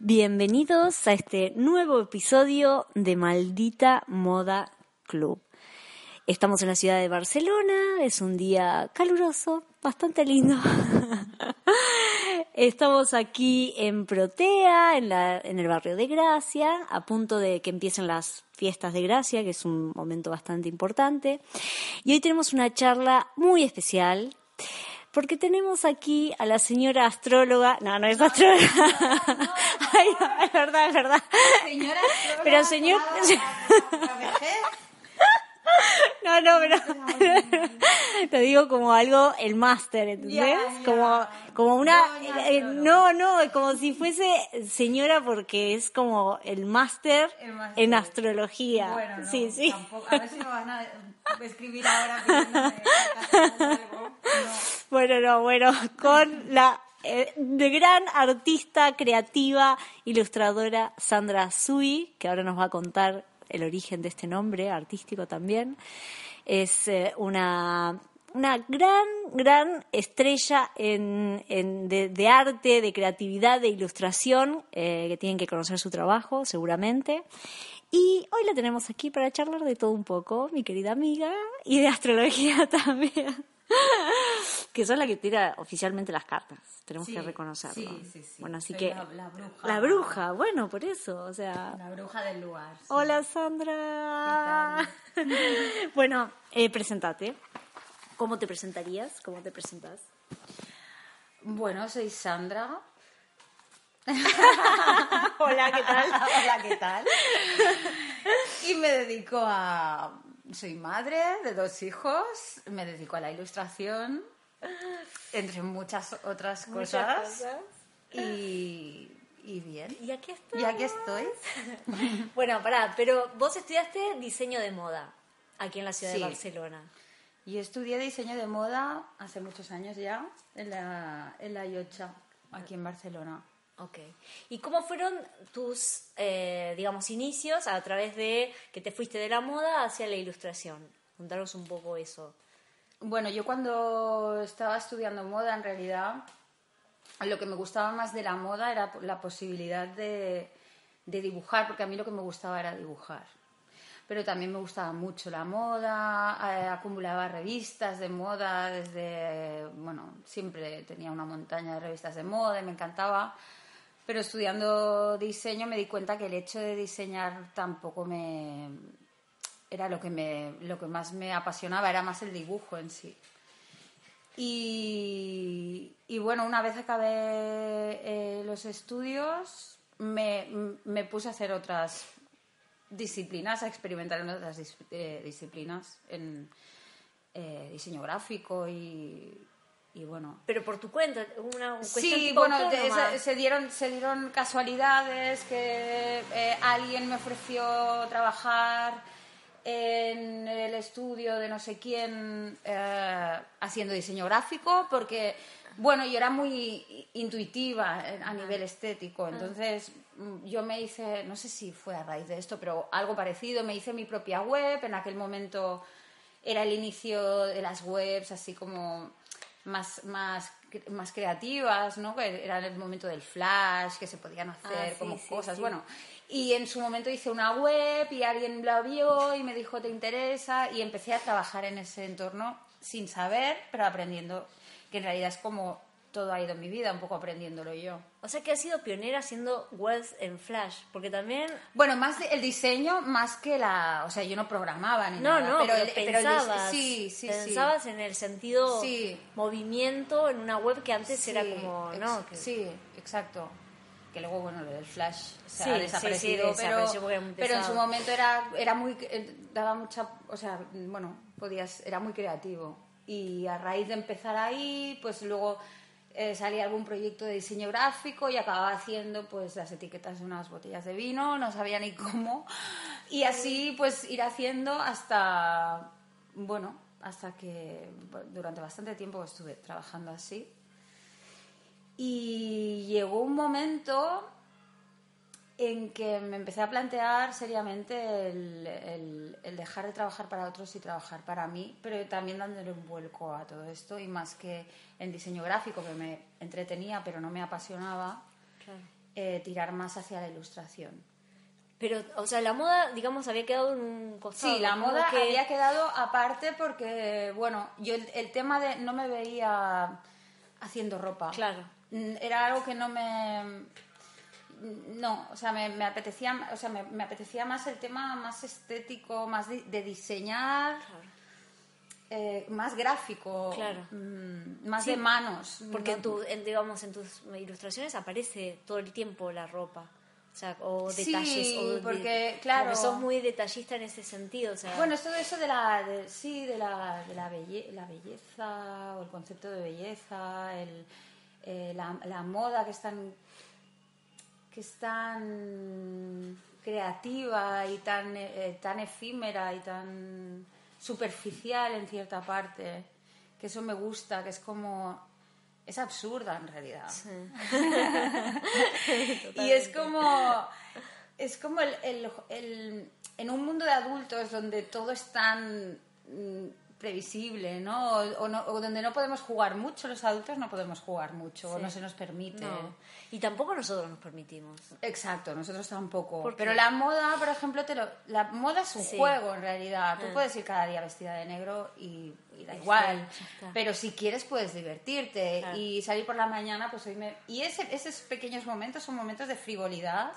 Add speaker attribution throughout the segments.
Speaker 1: Bienvenidos a este nuevo episodio de Maldita Moda Club. Estamos en la ciudad de Barcelona, es un día caluroso, bastante lindo. Estamos aquí en Protea, en, el barrio de Gracia, a punto de que empiecen las fiestas de Gracia, que es un momento bastante importante. Y hoy tenemos una charla muy especial porque tenemos aquí a la señora astróloga. No, no es astróloga. Ay, no, es verdad, es verdad.
Speaker 2: Señora astróloga,
Speaker 1: Pero señor. No, no, pero lo digo como algo, el máster, ¿entendés? Como, como una, eh, no, no, como si fuese señora porque es como el máster en astrología.
Speaker 2: Bueno, no,
Speaker 1: sí, sí.
Speaker 2: tampoco. A ver si me van a escribir ahora algo. No.
Speaker 1: Bueno, no, bueno, con la eh, de gran artista creativa, ilustradora Sandra Sui, que ahora nos va a contar el origen de este nombre artístico también. Es eh, una, una gran, gran estrella en, en- de, arte, de creatividad, de ilustración, eh, que tienen que conocer su trabajo, seguramente. Y hoy la tenemos aquí para charlar de todo un poco, mi querida amiga, y de astrología también. Que son la que tira oficialmente las cartas, tenemos
Speaker 2: Sí,
Speaker 1: que reconocerlo.
Speaker 2: sí, sí, sí.
Speaker 1: Bueno, así
Speaker 2: Soy
Speaker 1: que
Speaker 2: la- la bruja.
Speaker 1: la bruja, bueno, por eso, o sea,
Speaker 2: La bruja del lugar. sí.
Speaker 1: hola Sandra. bueno, eh, presentate. ¿Cómo te presentarías? ¿Cómo te presentas?
Speaker 2: Bueno, soy Sandra.
Speaker 1: Hola, ¿qué tal?
Speaker 2: Hola, ¿qué tal? Y me dedico a... Soy madre de dos hijos, me dedico a la ilustración, entre muchas otras cosas. Y, y bien.
Speaker 1: Y aquí estoy.
Speaker 2: Y aquí estoy.
Speaker 1: Bueno, pará, pero vos estudiaste diseño de moda aquí en la ciudad
Speaker 2: Sí.
Speaker 1: de Barcelona.
Speaker 2: Yo estudié diseño de moda hace muchos años ya, en la, en la Iocha, aquí en Barcelona.
Speaker 1: Ok. ¿Y cómo fueron tus, eh, digamos, inicios a través de que te fuiste de la moda hacia la ilustración? Contanos un poco eso.
Speaker 2: Bueno, yo cuando estaba estudiando moda, en realidad, lo que me gustaba más de la moda era la posibilidad de, de dibujar, porque a mí lo que me gustaba era dibujar. Pero también me gustaba mucho la moda, eh, acumulaba revistas de moda desde, bueno, siempre tenía una montaña de revistas de moda y me encantaba. Pero estudiando diseño me di cuenta que el hecho de diseñar tampoco me, era lo que, me, lo que más me apasionaba, era más el dibujo en sí. Y, y bueno, una vez acabé eh, los estudios, me, me puse a hacer otras disciplinas, a experimentar en otras dis- eh, disciplinas, en eh, diseño gráfico y, y bueno,
Speaker 1: Pero por tu cuenta, una cuestión
Speaker 2: Sí,
Speaker 1: tipo
Speaker 2: bueno, de-
Speaker 1: autónoma.
Speaker 2: se, se dieron, se dieron casualidades que eh, alguien me ofreció trabajar en el estudio de no sé quién eh, haciendo diseño gráfico porque, bueno, yo era muy intuitiva a nivel estético, entonces mm, yo me hice, no sé si fue a raíz de esto, pero algo parecido, me hice mi propia web, en aquel momento era el inicio de las webs así como más, más, más creativas, ¿no? Que era el momento del flash, que se podían hacer
Speaker 1: Ah, sí,
Speaker 2: como
Speaker 1: sí,
Speaker 2: cosas.
Speaker 1: sí.
Speaker 2: Bueno, y en su momento hice una web y alguien la vio y me dijo, ¿te interesa? Y empecé a trabajar en ese entorno sin saber, pero aprendiendo, que en realidad es como todo ha ido en mi vida, un poco aprendiéndolo yo.
Speaker 1: O sea que has sido pionera haciendo webs en Flash, porque también...
Speaker 2: Bueno, más el diseño, más que la... O sea, yo no programaba ni
Speaker 1: No,
Speaker 2: nada.
Speaker 1: no, pero,
Speaker 2: el- el dis-
Speaker 1: pensabas,
Speaker 2: sí, sí, sí.
Speaker 1: pensabas en el sentido
Speaker 2: Sí.
Speaker 1: movimiento en una web que antes era
Speaker 2: Sí,
Speaker 1: como, ¿no? Que-
Speaker 2: Sí, exacto. Que luego, bueno, lo del flash se
Speaker 1: Sí,
Speaker 2: ha desaparecido,
Speaker 1: sí,
Speaker 2: pero, pero en su momento era, era muy, eh, daba mucha, o sea, bueno, podías, era muy creativo. Y a raíz de empezar ahí, pues luego eh, salía algún proyecto de diseño gráfico y acababa haciendo pues las etiquetas de unas botellas de vino, no sabía ni cómo. Y así pues ir haciendo hasta, bueno, hasta que durante bastante tiempo estuve trabajando así. Y llegó un momento en que me empecé a plantear seriamente el, el, dejar de trabajar para otros y trabajar para mí, pero también dándole un vuelco a todo esto y más que en diseño gráfico, que me entretenía pero no me apasionaba, eh, tirar más hacia la ilustración.
Speaker 1: Pero, o sea, la moda, digamos, había quedado en un costado.
Speaker 2: Sí, la moda había quedado aparte porque, bueno, yo el, el tema de no me veía haciendo ropa.
Speaker 1: Claro.
Speaker 2: Mm, era algo que no me no, o sea, me, apetecía, o sea, me, apetecía más el tema más estético, más de, diseñar, eh, más gráfico,
Speaker 1: claro.
Speaker 2: Mm, más de manos.
Speaker 1: Porque en, tu, digamos, en tus ilustraciones aparece todo el tiempo la ropa. O sea, o detalles.
Speaker 2: Sí, porque, claro.
Speaker 1: sos muy detallista en ese sentido. O sea.
Speaker 2: Bueno, es todo eso de la, sí, de la, de la, la belleza, o el concepto de belleza, el, eh, la, la, moda que es tan que es tan creativa y tan, eh, tan efímera y tan superficial en cierta parte, que eso me gusta, que es como... es absurda en realidad. y es como... Es como el, el, el, en un mundo de adultos donde todo es tan mm, previsible, ¿no? O, no, o, donde no podemos jugar mucho, los adultos no podemos jugar mucho, o no se nos permite.
Speaker 1: Y tampoco nosotros nos permitimos.
Speaker 2: Exacto, nosotros tampoco. Pero la moda, por ejemplo, te lo, la moda es un juego en realidad. Tú ah. puedes ir cada día vestida de negro y, da igual. Pero si quieres puedes divertirte y salir por la mañana, pues hoy me... Y ese, esos pequeños momentos son momentos de frivolidad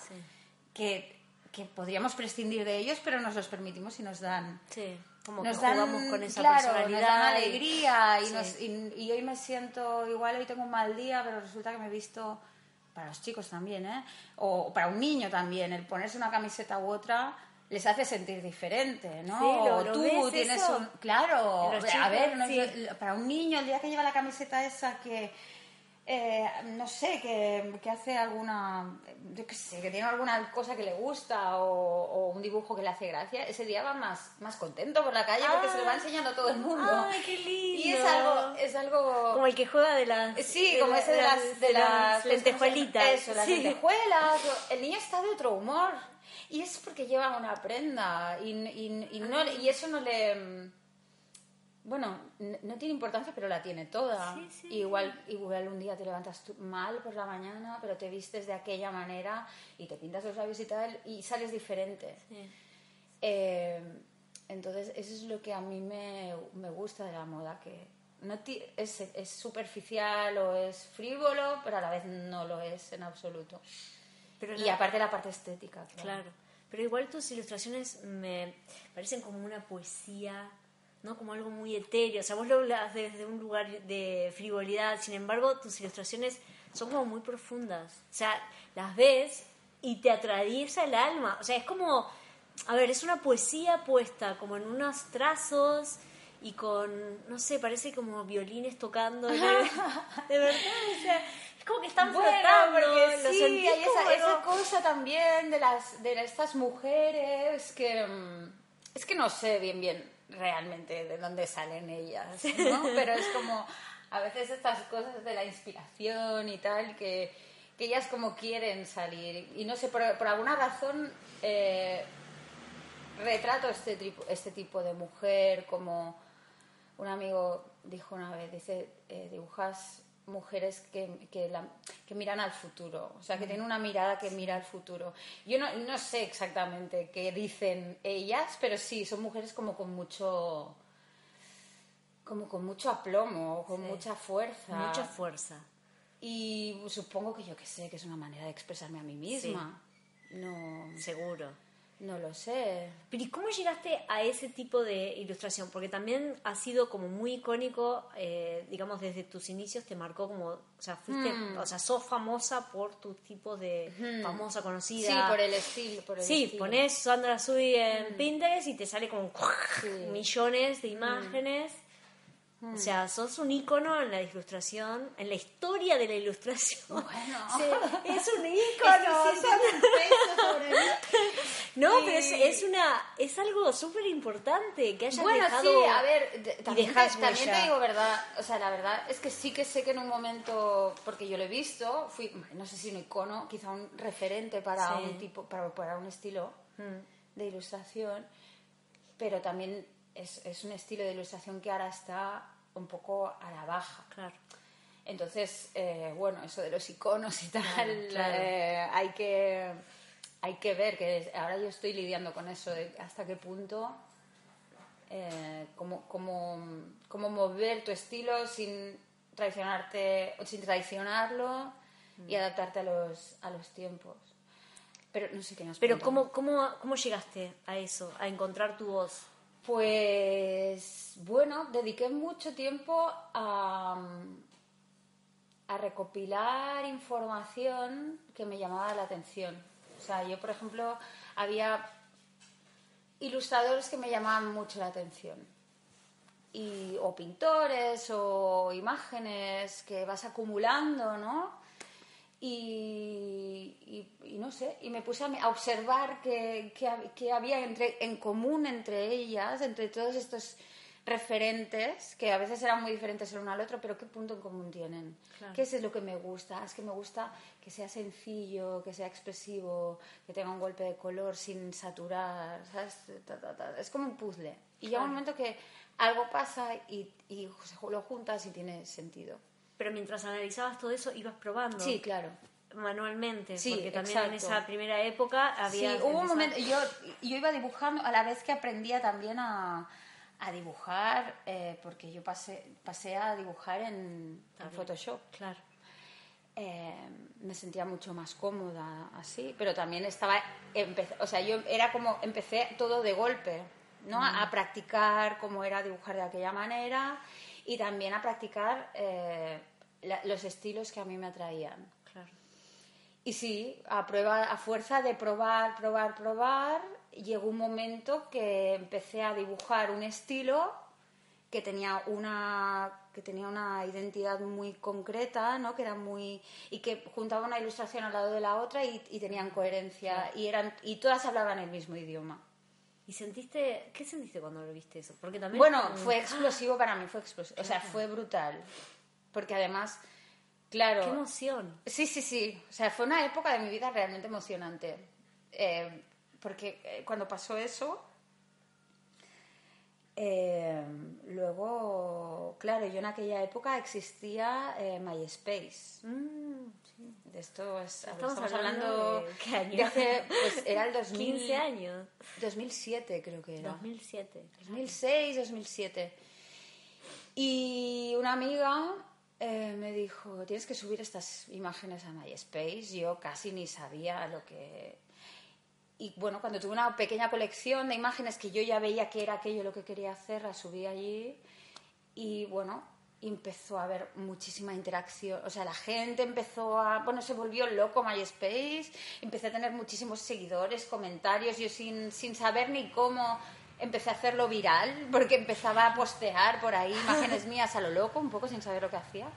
Speaker 2: que, que podríamos prescindir de ellos, pero nos los permitimos y nos dan...
Speaker 1: Sí como
Speaker 2: nos
Speaker 1: que jugamos con esa
Speaker 2: personalidad. Nos dan alegría y, y, hoy me siento igual, hoy tengo un mal día, pero resulta que me he visto, para los chicos también, ¿eh? o para un niño también, el ponerse una camiseta u otra les hace sentir diferente, ¿no?
Speaker 1: Sí, lo,
Speaker 2: tú tienes un... Claro, a ver, para un niño el día que lleva la camiseta esa que eh, no sé, que, que, hace alguna, yo qué sé, que tiene alguna cosa que le gusta o, un dibujo que le hace gracia, ese día va más, más contento por la calle porque se lo va ah. enseñando a todo el mundo.
Speaker 1: ¡Ay, qué lindo!
Speaker 2: Y es algo, es algo...
Speaker 1: Como el que juega de las...
Speaker 2: Sí, como ese de las, de las,
Speaker 1: lentejuelitas.
Speaker 2: Eso, las lentejuelas. El niño está de otro humor. Y es porque lleva una prenda y, y, y no, y eso no le bueno, no tiene importancia, pero la tiene toda. Igual, igual un día te levantas mal por la mañana, pero te vistes de aquella manera y te pintas los labios y tal, y sales diferente. Eh, entonces, eso es lo que a mí me, me gusta de la moda, que no es, es, superficial o es frívolo, pero a la vez no lo es en absoluto. Pero y aparte la parte estética.
Speaker 1: claro. Pero igual tus ilustraciones me parecen como una poesía ¿no? Como algo muy etéreo. O sea, vos lo hablas desde un lugar de frivolidad, sin embargo, tus ilustraciones son como muy profundas. O sea, las ves y te atraviesa el alma. O sea, es como, a ver, es una poesía puesta como en unos trazos y con, no sé, parece como violines tocando. de verdad, o sea, es como que están bueno,
Speaker 2: porque sí, hay esa, esa, cosa también de las de estas mujeres que mm, es que no sé bien bien realmente de dónde salen ellas, ¿no? Pero es como a veces estas cosas de la inspiración y tal que, que ellas como quieren salir. Y no sé, por, por alguna razón eh, retrato este tipo, este tipo de mujer como un amigo dijo una vez, dice, eh, dibujas mujeres que, que, miran al futuro, o sea, que tienen una mirada que mira al futuro. Yo no, no, sé exactamente qué dicen ellas, pero sí, son mujeres como con mucho como con mucho aplomo, con mucha fuerza.
Speaker 1: Mucha fuerza.
Speaker 2: Y supongo que yo que sé, que es una manera de expresarme a mí misma. No.
Speaker 1: Seguro.
Speaker 2: No lo sé.
Speaker 1: Pero ¿y cómo llegaste a ese tipo de ilustración? Porque también ha sido como muy icónico, eh, digamos, desde tus inicios te marcó como, o sea, fuiste, hmm. o sea, sos famosa por tu tipo de hmm. famosa, conocida.
Speaker 2: Sí, por el estilo. Por el
Speaker 1: sí, pones Sandra Sui en hmm. Pinterest y te sale como millones de imágenes.
Speaker 3: O sea, sos un ícono en la ilustración, en la historia de la ilustración.
Speaker 2: Bueno.
Speaker 3: Sí, es un ícono.
Speaker 2: Es que.
Speaker 3: No, pero es, es una es algo súper importante que hayas
Speaker 2: Bueno,
Speaker 3: dejado
Speaker 2: sí, a ver, de- también, te, también
Speaker 3: huella.
Speaker 2: te digo verdad, o sea, la verdad es que sí que sé que en un momento, porque yo lo he visto, fui, no sé si un icono, quizá un referente para
Speaker 3: Sí. Mm.
Speaker 2: un tipo, para, para un estilo de ilustración, pero también es, es un estilo de ilustración que ahora está un poco a la baja.
Speaker 3: Claro.
Speaker 2: Entonces, eh, bueno, eso de los iconos y tal,
Speaker 3: claro.
Speaker 2: eh, hay que hay que ver que ahora yo estoy lidiando con eso de hasta qué punto eh, cómo, cómo, cómo mover tu estilo sin traicionarte sin traicionarlo y adaptarte a los a los tiempos. Pero no sé qué nos
Speaker 3: Pero ¿cómo, cómo, ¿cómo llegaste a eso, a encontrar tu voz?
Speaker 2: Pues bueno, dediqué mucho tiempo a, a recopilar información que me llamaba la atención. O sea, yo, por ejemplo, había ilustradores que me llamaban mucho la atención. Y, o pintores o imágenes que vas acumulando, ¿no? Y, no sé, y me puse a, observar qué había entre, en común entre ellas, entre todos estos referentes, que a veces eran muy diferentes el uno al otro, pero qué punto en común tienen.
Speaker 3: Claro.
Speaker 2: ¿Qué es lo que me gusta? Es que me gusta que sea sencillo, que sea expresivo, que tenga un golpe de color sin saturar, ¿sabes? Es como un puzzle. Y llega un momento que algo pasa y, y lo juntas y tiene sentido.
Speaker 3: Pero mientras analizabas todo eso, ibas probando
Speaker 2: Sí, claro.
Speaker 3: manualmente.
Speaker 2: Sí,
Speaker 3: porque también en
Speaker 2: exacto.
Speaker 3: esa primera época había.
Speaker 2: Sí, hubo un momento, yo, yo iba dibujando a la vez que aprendía también a, a dibujar, eh, porque yo pasé, pasé a dibujar en, en Photoshop.
Speaker 3: Claro.
Speaker 2: Eh, me sentía mucho más cómoda así, pero también estaba, o sea, yo era como, empecé todo de golpe, ¿no? A, a practicar cómo era dibujar de aquella manera y también a practicar eh, la- los estilos que a mí me atraían.
Speaker 3: Claro.
Speaker 2: Y sí, a prueba, a fuerza de probar, probar, probar, llegó un momento que empecé a dibujar un estilo que tenía una que tenía una identidad muy concreta, ¿no? Que era muy y que juntaba una ilustración al lado de la otra y, y tenían coherencia y eran y todas hablaban el mismo idioma.
Speaker 3: ¿Y sentiste. ¿Qué sentiste cuando lo viste eso? Porque también.
Speaker 2: Bueno,
Speaker 3: mm,
Speaker 2: fue explosivo para mí, fue explosivo, o sea, fue brutal, porque además, claro,
Speaker 3: ¡Qué emoción!
Speaker 2: Sí, sí, sí. O sea, fue una época de mi vida realmente emocionante. Eh, porque eh, cuando pasó eso, eh, luego, claro, yo en aquella época existía eh, MySpace.
Speaker 3: Mm, sí.
Speaker 2: De esto es-
Speaker 3: Estamos
Speaker 2: estamos,
Speaker 3: hablando
Speaker 2: hablando,
Speaker 3: de- ¿qué año?
Speaker 2: de hace, pues era el 2000,
Speaker 3: 15 años.
Speaker 2: 2007 creo que era.
Speaker 3: 2007.
Speaker 2: 2006, 2007. Y una amiga eh, me dijo, tienes que subir estas imágenes a MySpace. Yo casi ni sabía lo que... Y bueno, cuando tuve una pequeña colección de imágenes que yo ya veía que era aquello lo que quería hacer, la subí allí y bueno, empezó a haber muchísima interacción. O sea, la gente empezó a... Bueno, se volvió loco MySpace, empecé a tener muchísimos seguidores, comentarios, yo sin, sin saber ni cómo empecé a hacerlo viral, porque empezaba a postear por ahí imágenes mías a lo loco, un poco sin saber lo que hacía.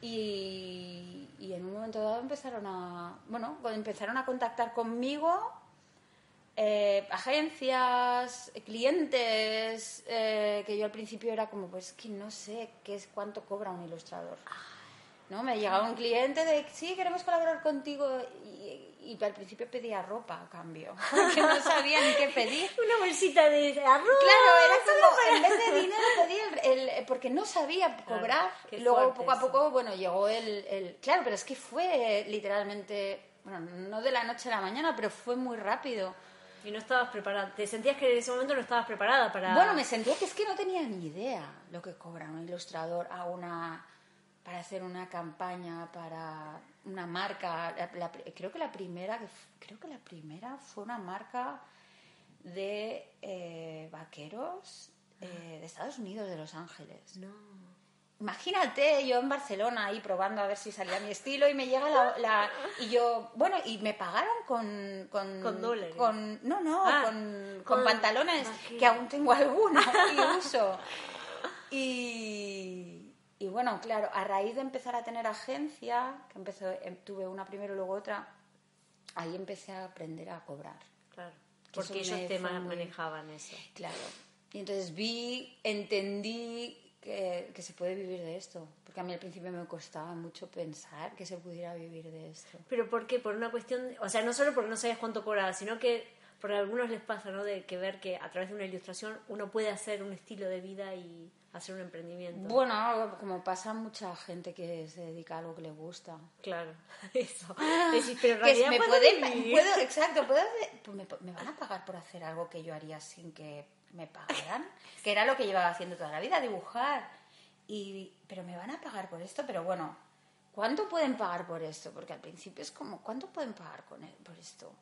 Speaker 2: Y, y en un momento dado empezaron a, bueno, empezaron a contactar conmigo eh, agencias, clientes, eh, que yo al principio era como, pues que no sé qué es cuánto cobra un ilustrador. ¿No? Me llegaba un cliente de, sí, queremos colaborar contigo y, y al principio pedía ropa a cambio, porque no sabía ni qué pedir.
Speaker 3: Una bolsita de arroz.
Speaker 2: Claro, era como, en vez de dinero pedía el, el- porque no sabía cobrar.
Speaker 3: qué
Speaker 2: Luego, poco a poco, bueno, llegó el, el- Claro, pero es que fue literalmente, bueno, no de la noche a la mañana, pero fue muy rápido.
Speaker 3: Y no estabas preparada. Te sentías que en ese momento no estabas preparada para.
Speaker 2: Bueno, me sentía que es que no tenía ni idea lo que cobra un ilustrador a una para hacer una campaña para una marca. La- la- creo que la primera, creo que la primera fue una marca de eh, vaqueros eh, de Estados Unidos, de Los Ángeles.
Speaker 3: No.
Speaker 2: Imagínate, yo en Barcelona ahí probando a ver si salía mi estilo y me llega la... la- y yo, bueno, y me pagaron con... Con,
Speaker 3: Con dólares.
Speaker 2: con- no, no,
Speaker 3: Ah,
Speaker 2: con,
Speaker 3: con
Speaker 2: con pantalones que aún tengo algunos y uso. Y, y bueno, claro, a raíz de empezar a tener agencia, que empezó, em, tuve una primero y luego otra, ahí empecé a aprender a cobrar.
Speaker 1: Claro.
Speaker 2: Que
Speaker 1: Porque ellos te manejaban eso.
Speaker 2: Claro. Y entonces vi, entendí que, que se puede vivir de esto. Porque a mí al principio me costaba mucho pensar que se pudiera vivir de esto.
Speaker 1: ¿Pero por qué? Por una cuestión, o sea, no solo porque no sabías cuánto cobraba, sino que porque a algunos les pasa, ¿no? De que ver que a través de una ilustración uno puede hacer un estilo de vida y hacer un emprendimiento.
Speaker 2: Bueno, como pasa mucha gente que se dedica a algo que le gusta.
Speaker 1: Claro, eso. Decís, pero en
Speaker 2: Que me
Speaker 1: ¿puedo
Speaker 2: puedo- exacto, puedo hacer- pues me, me van a pagar por hacer algo que yo haría sin que me pagaran, que era lo que llevaba haciendo toda la vida, dibujar. Y, pero me van a pagar por esto, pero bueno, ¿cuánto pueden pagar por esto? Porque al principio es como, ¿cuánto pueden pagar con e- por esto?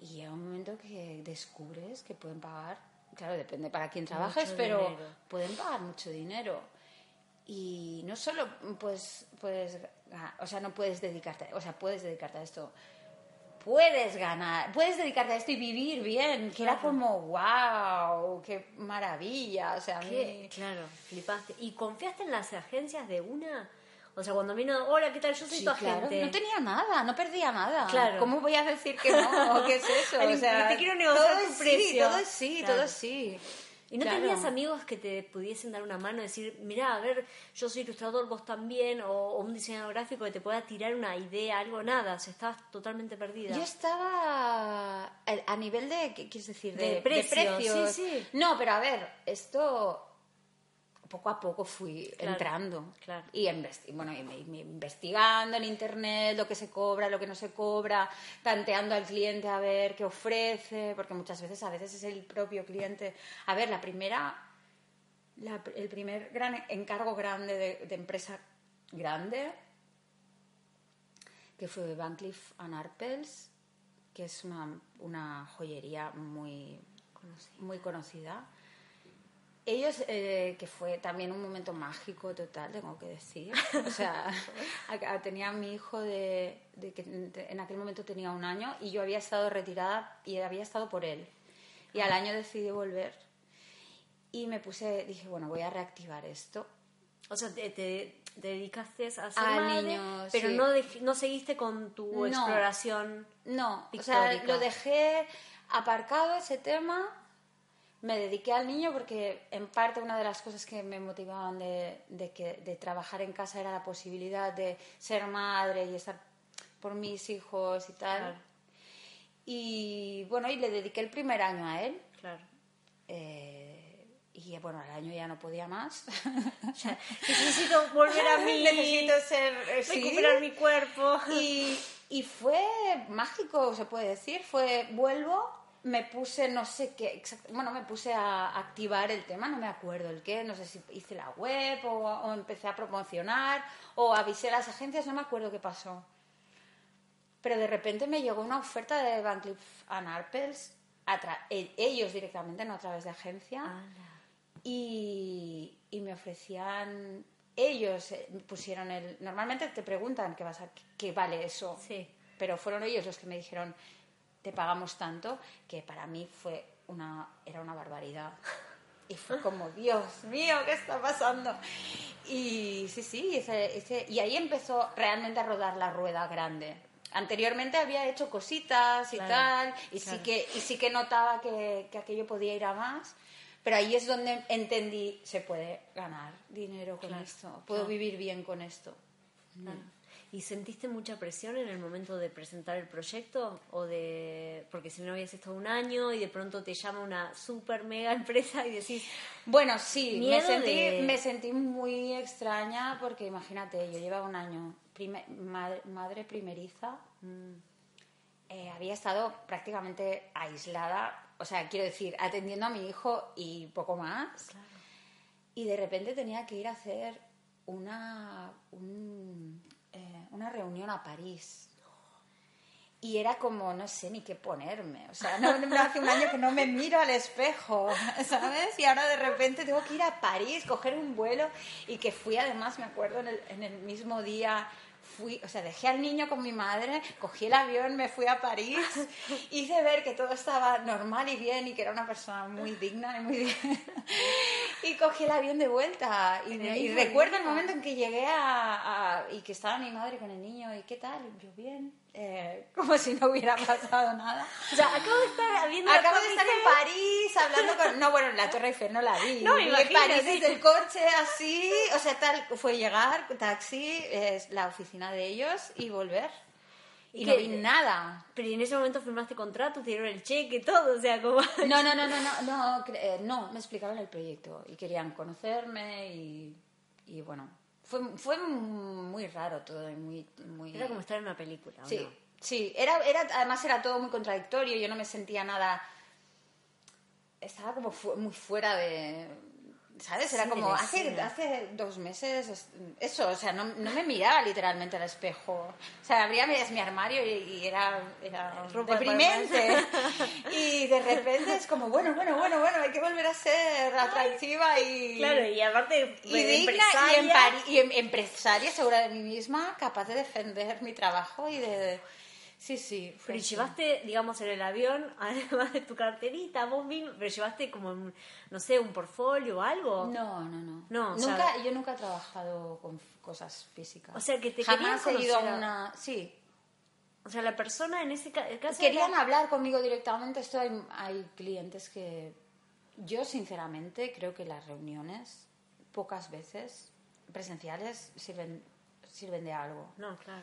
Speaker 2: Y llega un momento que descubres que pueden pagar, claro, depende para quién trabajes,
Speaker 1: Mucho
Speaker 2: pero
Speaker 1: dinero.
Speaker 2: pueden pagar mucho dinero. Y no solo pues, puedes, o sea, no puedes dedicarte, o sea, puedes dedicarte a esto, puedes ganar, puedes dedicarte a esto y vivir bien, que era como, wow, qué maravilla, o sea, a
Speaker 1: ¿Qué?
Speaker 2: mí...
Speaker 1: Claro, flipaste. ¿Y confiaste en las agencias de una? O sea, cuando vino, hola, ¿qué tal? Yo soy
Speaker 2: Sí,
Speaker 1: tu
Speaker 2: claro,
Speaker 1: agente.
Speaker 2: no tenía nada, no perdía nada.
Speaker 1: Claro.
Speaker 2: ¿Cómo voy a decir que no? ¿Qué es eso? O sea,
Speaker 1: te quiero negociar
Speaker 2: todo
Speaker 1: tu
Speaker 2: es
Speaker 1: precio.
Speaker 2: Sí, todo es sí,
Speaker 1: Claro.
Speaker 2: todo es sí.
Speaker 1: ¿Y no
Speaker 2: Claro.
Speaker 1: tenías amigos que te pudiesen dar una mano decir, mira, a ver, yo soy ilustrador, vos también, o, o un diseñador gráfico que te pueda tirar una idea, algo, nada? O sea, estabas totalmente perdida.
Speaker 2: Yo estaba a a nivel de, ¿qué quieres decir?
Speaker 1: De
Speaker 2: De,
Speaker 1: precio,
Speaker 2: precios.
Speaker 1: sí, sí.
Speaker 2: No, pero a ver, esto poco a poco fui
Speaker 1: Claro,
Speaker 2: entrando.
Speaker 1: claro.
Speaker 2: Y, investi- bueno, y investigando en internet lo que se cobra, lo que no se cobra, tanteando al cliente a ver qué ofrece, porque muchas veces, a veces es el propio cliente. A ver, la primera, la- el primer gran encargo grande de, de empresa grande que fue Van Cleef Arpels, que es una, una joyería muy, muy conocida. Ellos, eh, que fue también un momento mágico total, tengo que decir. O sea, tenía a mi hijo de, de que en aquel momento tenía un año y yo había estado retirada y había estado por él. Y al año decidí volver y me puse, dije, bueno, voy a reactivar esto.
Speaker 1: O sea, te, te- te dedicaste a ser
Speaker 2: A
Speaker 1: madre,
Speaker 2: niños,
Speaker 1: pero
Speaker 2: sí.
Speaker 1: no, dej- no seguiste con tu
Speaker 2: No.
Speaker 1: exploración.
Speaker 2: No, o sea,
Speaker 1: Pictórica.
Speaker 2: lo dejé aparcado ese tema. Me dediqué al niño porque en parte una de las cosas que me motivaban de, de que, de trabajar en casa era la posibilidad de ser madre y estar por mis hijos y tal.
Speaker 1: Claro.
Speaker 2: Y bueno, y le dediqué el primer año a él.
Speaker 1: Claro.
Speaker 2: eh, y bueno, al año ya no podía más.
Speaker 1: Necesito volver a mí.
Speaker 2: Necesito ser... eh, sí.
Speaker 1: recuperar mi cuerpo.
Speaker 2: Y, y fue mágico, se puede decir. Fue, vuelvo, me puse, no sé qué, exact- bueno, me puse a activar el tema, no me acuerdo el qué, no sé si hice la web o, o empecé a promocionar o avisé a las agencias, no me acuerdo qué pasó. Pero de repente me llegó una oferta de Van Cleef Arpels, ellos directamente, no a través de agencia y, y me ofrecían ellos eh, pusieron el normalmente te preguntan qué vas a qué vale eso
Speaker 1: Sí.
Speaker 2: pero fueron ellos los que me dijeron te pagamos tanto que para mí fue una era una barbaridad. Y fue como Dios mío qué está pasando y sí sí ese- ese- y ahí empezó realmente a rodar la rueda grande. Anteriormente había hecho cositas y
Speaker 1: Claro,
Speaker 2: tal y
Speaker 1: claro.
Speaker 2: sí que y sí que notaba que, que aquello podía ir a más pero ahí es donde entendí se puede ganar dinero con
Speaker 1: Claro,
Speaker 2: esto puedo vivir bien con esto
Speaker 1: ¿Y sentiste mucha presión en el momento de presentar el proyecto? o de Porque si no habías estado un año y de pronto te llama una super mega empresa y decís,
Speaker 2: Bueno, sí, me sentí,
Speaker 1: de-
Speaker 2: me sentí muy extraña porque imagínate, yo llevaba un año prime- madre, madre primeriza,
Speaker 1: mm,
Speaker 2: eh, había estado prácticamente aislada, o sea, quiero decir, atendiendo a mi hijo y poco más, y de repente tenía que ir a hacer una, un, una reunión a París. Y era como, no sé ni qué ponerme. O sea, no, no- hace un año que no me miro al espejo, ¿sabes? Y ahora de repente tengo que ir a París, coger un vuelo. Y que fui, además, me acuerdo, en el, en el mismo día, fui, o sea, dejé al niño con mi madre, cogí el avión, me fui a París, hice ver que todo estaba normal y bien y que era una persona muy digna y muy bien. y cogí el avión de vuelta. Y, y recuerdo el momento en que llegué a, a- y que estaba mi madre con el niño. ¿Y qué tal? Yo bien. Eh, como si no hubiera pasado nada.
Speaker 1: O sea, acabo de estar viendo
Speaker 2: Acabo de estar en. París hablando con... No, bueno, la Torre Eiffel no la vi.
Speaker 1: No,
Speaker 2: Vi en. París desde el coche así, o sea, tal, fue llegar, taxi, es la oficina de ellos y volver. Y,
Speaker 1: ¿Y
Speaker 2: no vi nada.
Speaker 1: Pero y en ese momento firmaste contrato, te dieron el cheque, todo, o sea, como...
Speaker 2: No, no, no, no, no, no, eh, no, me explicaron el proyecto y querían conocerme y, y bueno, fue, fue muy raro todo y muy... muy...
Speaker 1: Era como estar en una película, ¿o
Speaker 2: Sí,
Speaker 1: no?
Speaker 2: sí, era, era, además era todo muy contradictorio, yo no me sentía nada... Estaba como fu- muy fuera de... ¿Sabes? Era
Speaker 1: Sí,
Speaker 2: como, hace, hace dos meses, es- eso, o sea, no, no me miraba literalmente al espejo. O sea, abría mi, mi armario y, y era, deprimente. y de repente es como, bueno, bueno, bueno, bueno, hay que volver a ser atractiva y...
Speaker 1: Claro, y aparte,
Speaker 2: y
Speaker 1: de
Speaker 2: digna y,
Speaker 1: empresaria,
Speaker 2: empari- y em- empresaria segura de mí misma, capaz de defender mi trabajo y de... Sí, sí.
Speaker 1: Pero llevaste, digamos, en el avión, además de tu carterita, vos mismo, pero llevaste como, un, no sé, un portfolio o algo.
Speaker 2: No, no, no.
Speaker 1: No,
Speaker 2: nunca, yo nunca he trabajado con cosas físicas.
Speaker 1: O sea, que te
Speaker 2: Jamás he
Speaker 1: querían
Speaker 2: ido a una... Sí.
Speaker 1: O sea, la persona en ese ca- caso...
Speaker 2: Querían
Speaker 1: era-
Speaker 2: hablar conmigo directamente. Esto hay, hay clientes que... Yo, sinceramente, creo que las reuniones, pocas veces, presenciales, sirven, sirven de algo.
Speaker 1: No, claro.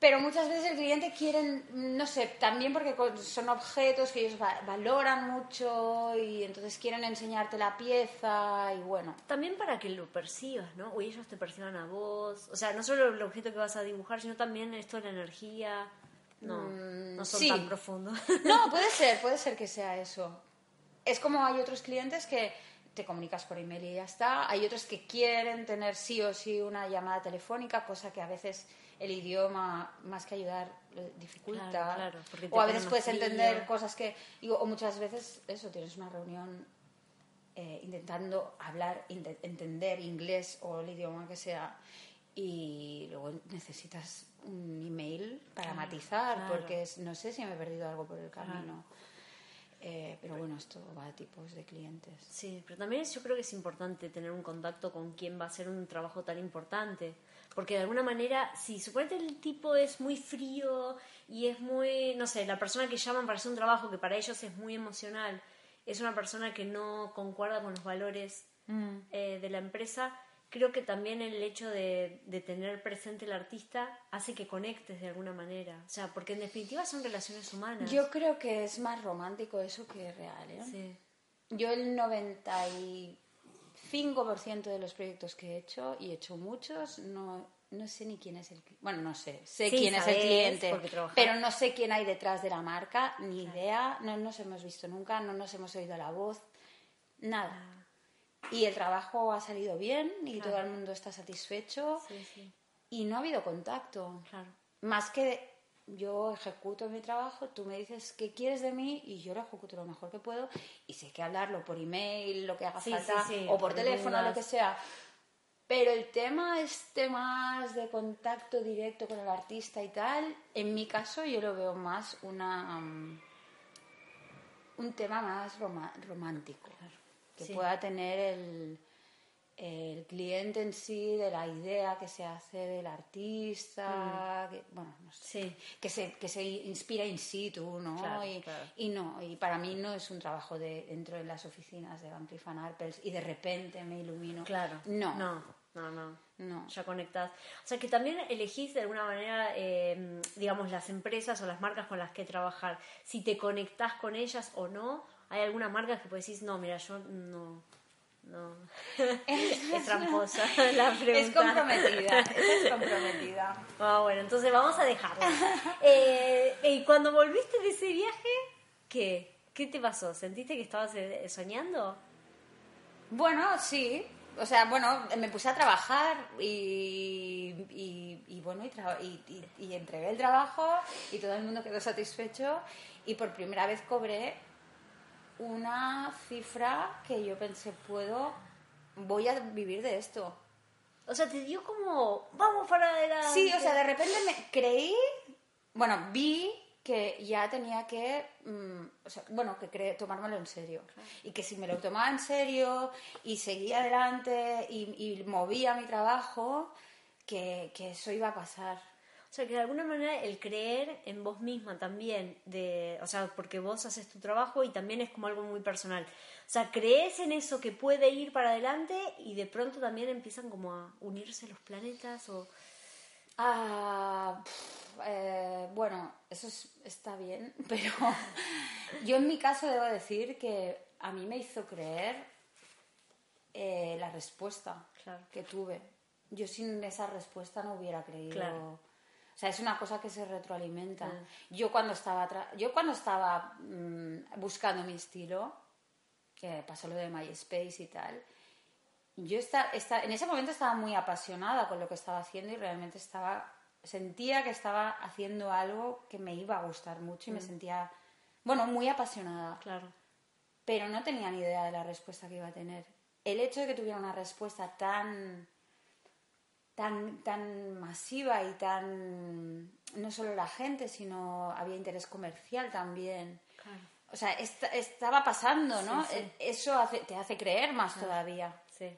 Speaker 2: Pero muchas veces el cliente quiere, no sé, también porque son objetos que ellos va- valoran mucho y entonces quieren enseñarte la pieza y bueno.
Speaker 1: También para que lo percibas, ¿no? O ellos te perciban a vos. O sea, no solo el objeto que vas a dibujar, sino también esto de la energía. No, no son
Speaker 2: Mm, sí.
Speaker 1: tan profundos.
Speaker 2: No, puede ser, puede ser que sea eso. Es como hay otros clientes que te comunicas por email y ya está. Hay otros que quieren tener sí o sí una llamada telefónica, cosa que a veces el idioma, más que ayudar, dificulta.
Speaker 1: Claro, claro, porque te
Speaker 2: o a veces puedes
Speaker 1: frío.
Speaker 2: entender cosas que... digo, o muchas veces, eso, tienes una reunión eh, intentando hablar, entender inglés o el idioma que sea y luego necesitas un email para matizar
Speaker 1: claro.
Speaker 2: porque es- no sé si me he perdido algo por el camino. Eh, pero bueno, esto va a tipos de clientes.
Speaker 1: Sí, pero también yo creo que es importante tener un contacto con quien va a hacer un trabajo tan importante. Porque de alguna manera, si suponete el tipo es muy frío y es muy, no sé, la persona que llaman para hacer un trabajo que para ellos es muy emocional, es una persona que no concuerda con los valores eh, de la empresa, creo que también el hecho de, de tener presente el artista hace que conectes de alguna manera. O sea, porque en definitiva son relaciones humanas.
Speaker 2: Yo creo que es más romántico eso que real. ¿eh?
Speaker 1: Sí.
Speaker 2: Yo el 95% de los proyectos que he hecho, y he hecho muchos, no, no sé ni quién es el cliente. Bueno, no sé, sé
Speaker 1: Sí,
Speaker 2: quién es el cliente, pero no sé quién hay detrás de la marca, ni idea, no nos hemos visto nunca, no nos hemos oído la voz, nada. Y el trabajo ha salido bien y todo el mundo está satisfecho
Speaker 1: Sí, sí,
Speaker 2: y no ha habido contacto.
Speaker 1: claro.
Speaker 2: Más que yo ejecuto mi trabajo, tú me dices qué quieres de mí y yo lo ejecuto lo mejor que puedo y sé que hablarlo por email, lo que haga
Speaker 1: Sí,
Speaker 2: falta,
Speaker 1: sí, sí,
Speaker 2: o por teléfono, lo que sea. Pero el tema este más de contacto directo con el artista y tal, en mi caso yo lo veo más una mm, un tema más roma- romántico que pueda tener el, el cliente en sí de la idea que se hace del artista que, bueno no sé,
Speaker 1: Sí.
Speaker 2: que se que se inspira in situ no
Speaker 1: Claro,
Speaker 2: y,
Speaker 1: claro.
Speaker 2: y no y para mí no es un trabajo de dentro de las oficinas de Van Cleef Arpels y de repente me ilumino
Speaker 1: Claro.
Speaker 2: no
Speaker 1: No, no, no.
Speaker 2: No.
Speaker 1: Ya conectás. O sea, que también elegís de alguna manera, eh, digamos, las empresas o las marcas con las que trabajar. Si te conectás con ellas o no, hay algunas marcas que puedes decir, no, mira, yo no. No. es tramposa la pregunta.
Speaker 2: es comprometida es comprometida
Speaker 1: Ah, bueno, entonces vamos a dejarla. Eh, y cuando volviste de ese viaje, ¿qué? ¿Qué te pasó? ¿Sentiste que estabas eh, soñando?
Speaker 2: Bueno, sí. O sea, bueno, me puse a trabajar y, y, y bueno, y, y- y entregué el trabajo y todo el mundo quedó satisfecho y por primera vez cobré una cifra que yo pensé, puedo, voy a vivir de esto.
Speaker 1: O sea, te dio como, vamos para adelante.
Speaker 2: Sí, o sea, de repente me creí, bueno, vi que ya tenía que, mm, o sea, bueno, que cre- tomármelo en serio. Y que si me lo tomaba en serio y seguía adelante y, y movía mi trabajo, que, que eso iba a pasar.
Speaker 1: O sea, que de alguna manera el creer en vos misma también, de, o sea, porque vos haces tu trabajo y también es como algo muy personal. O sea, crees en eso que puede ir para adelante y de pronto también empiezan como a unirse los planetas o...
Speaker 2: Ah, eh, bueno, eso es- está bien, pero yo en mi caso debo decir que a mí me hizo creer eh, la respuesta
Speaker 1: Claro.
Speaker 2: que tuve. Yo sin esa respuesta no hubiera creído.
Speaker 1: Claro.
Speaker 2: O sea, es una cosa que se retroalimenta.
Speaker 1: Ah.
Speaker 2: Yo cuando estaba yo cuando estaba mm, buscando mi estilo, que pasó lo de MySpace y tal, yo esta- en ese momento estaba muy apasionada con lo que estaba haciendo y realmente estaba sentía que estaba haciendo algo que me iba a gustar mucho y me sentía bueno muy apasionada
Speaker 1: Claro.
Speaker 2: pero no tenía ni idea de la respuesta que iba a tener el hecho de que tuviera una respuesta tan tan tan masiva y tan no solo la gente sino había interés comercial también
Speaker 1: Claro.
Speaker 2: o sea esta- estaba pasando no
Speaker 1: Sí, sí.
Speaker 2: E- eso hace- te hace creer más todavía
Speaker 1: Sí.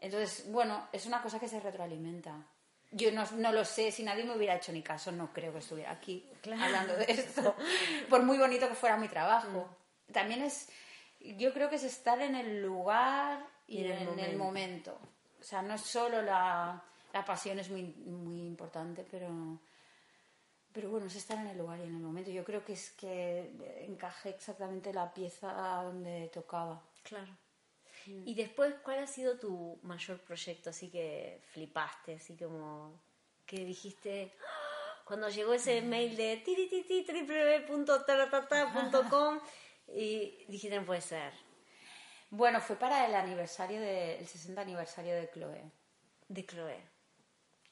Speaker 2: entonces, bueno, es una cosa que se retroalimenta. Yo no, no lo sé, si nadie me hubiera hecho ni caso, no creo que estuviera aquí hablando de esto, por muy bonito que fuera mi trabajo. También es, yo creo que es estar en el lugar y, en, el, momento. O sea, no es solo la, la pasión, es muy, muy importante, pero, pero bueno, es estar en el lugar y en el momento. Yo creo que es que encajé exactamente la pieza donde tocaba.
Speaker 1: Claro. Y después, ¿cuál ha sido tu mayor proyecto así que flipaste, así como que dijiste ¡Ah! cuando llegó ese mail de www.taratata.com y dijiste no puede ser
Speaker 2: Bueno, fue para el aniversario de, el 60 aniversario de Chloe.
Speaker 1: de Chloe.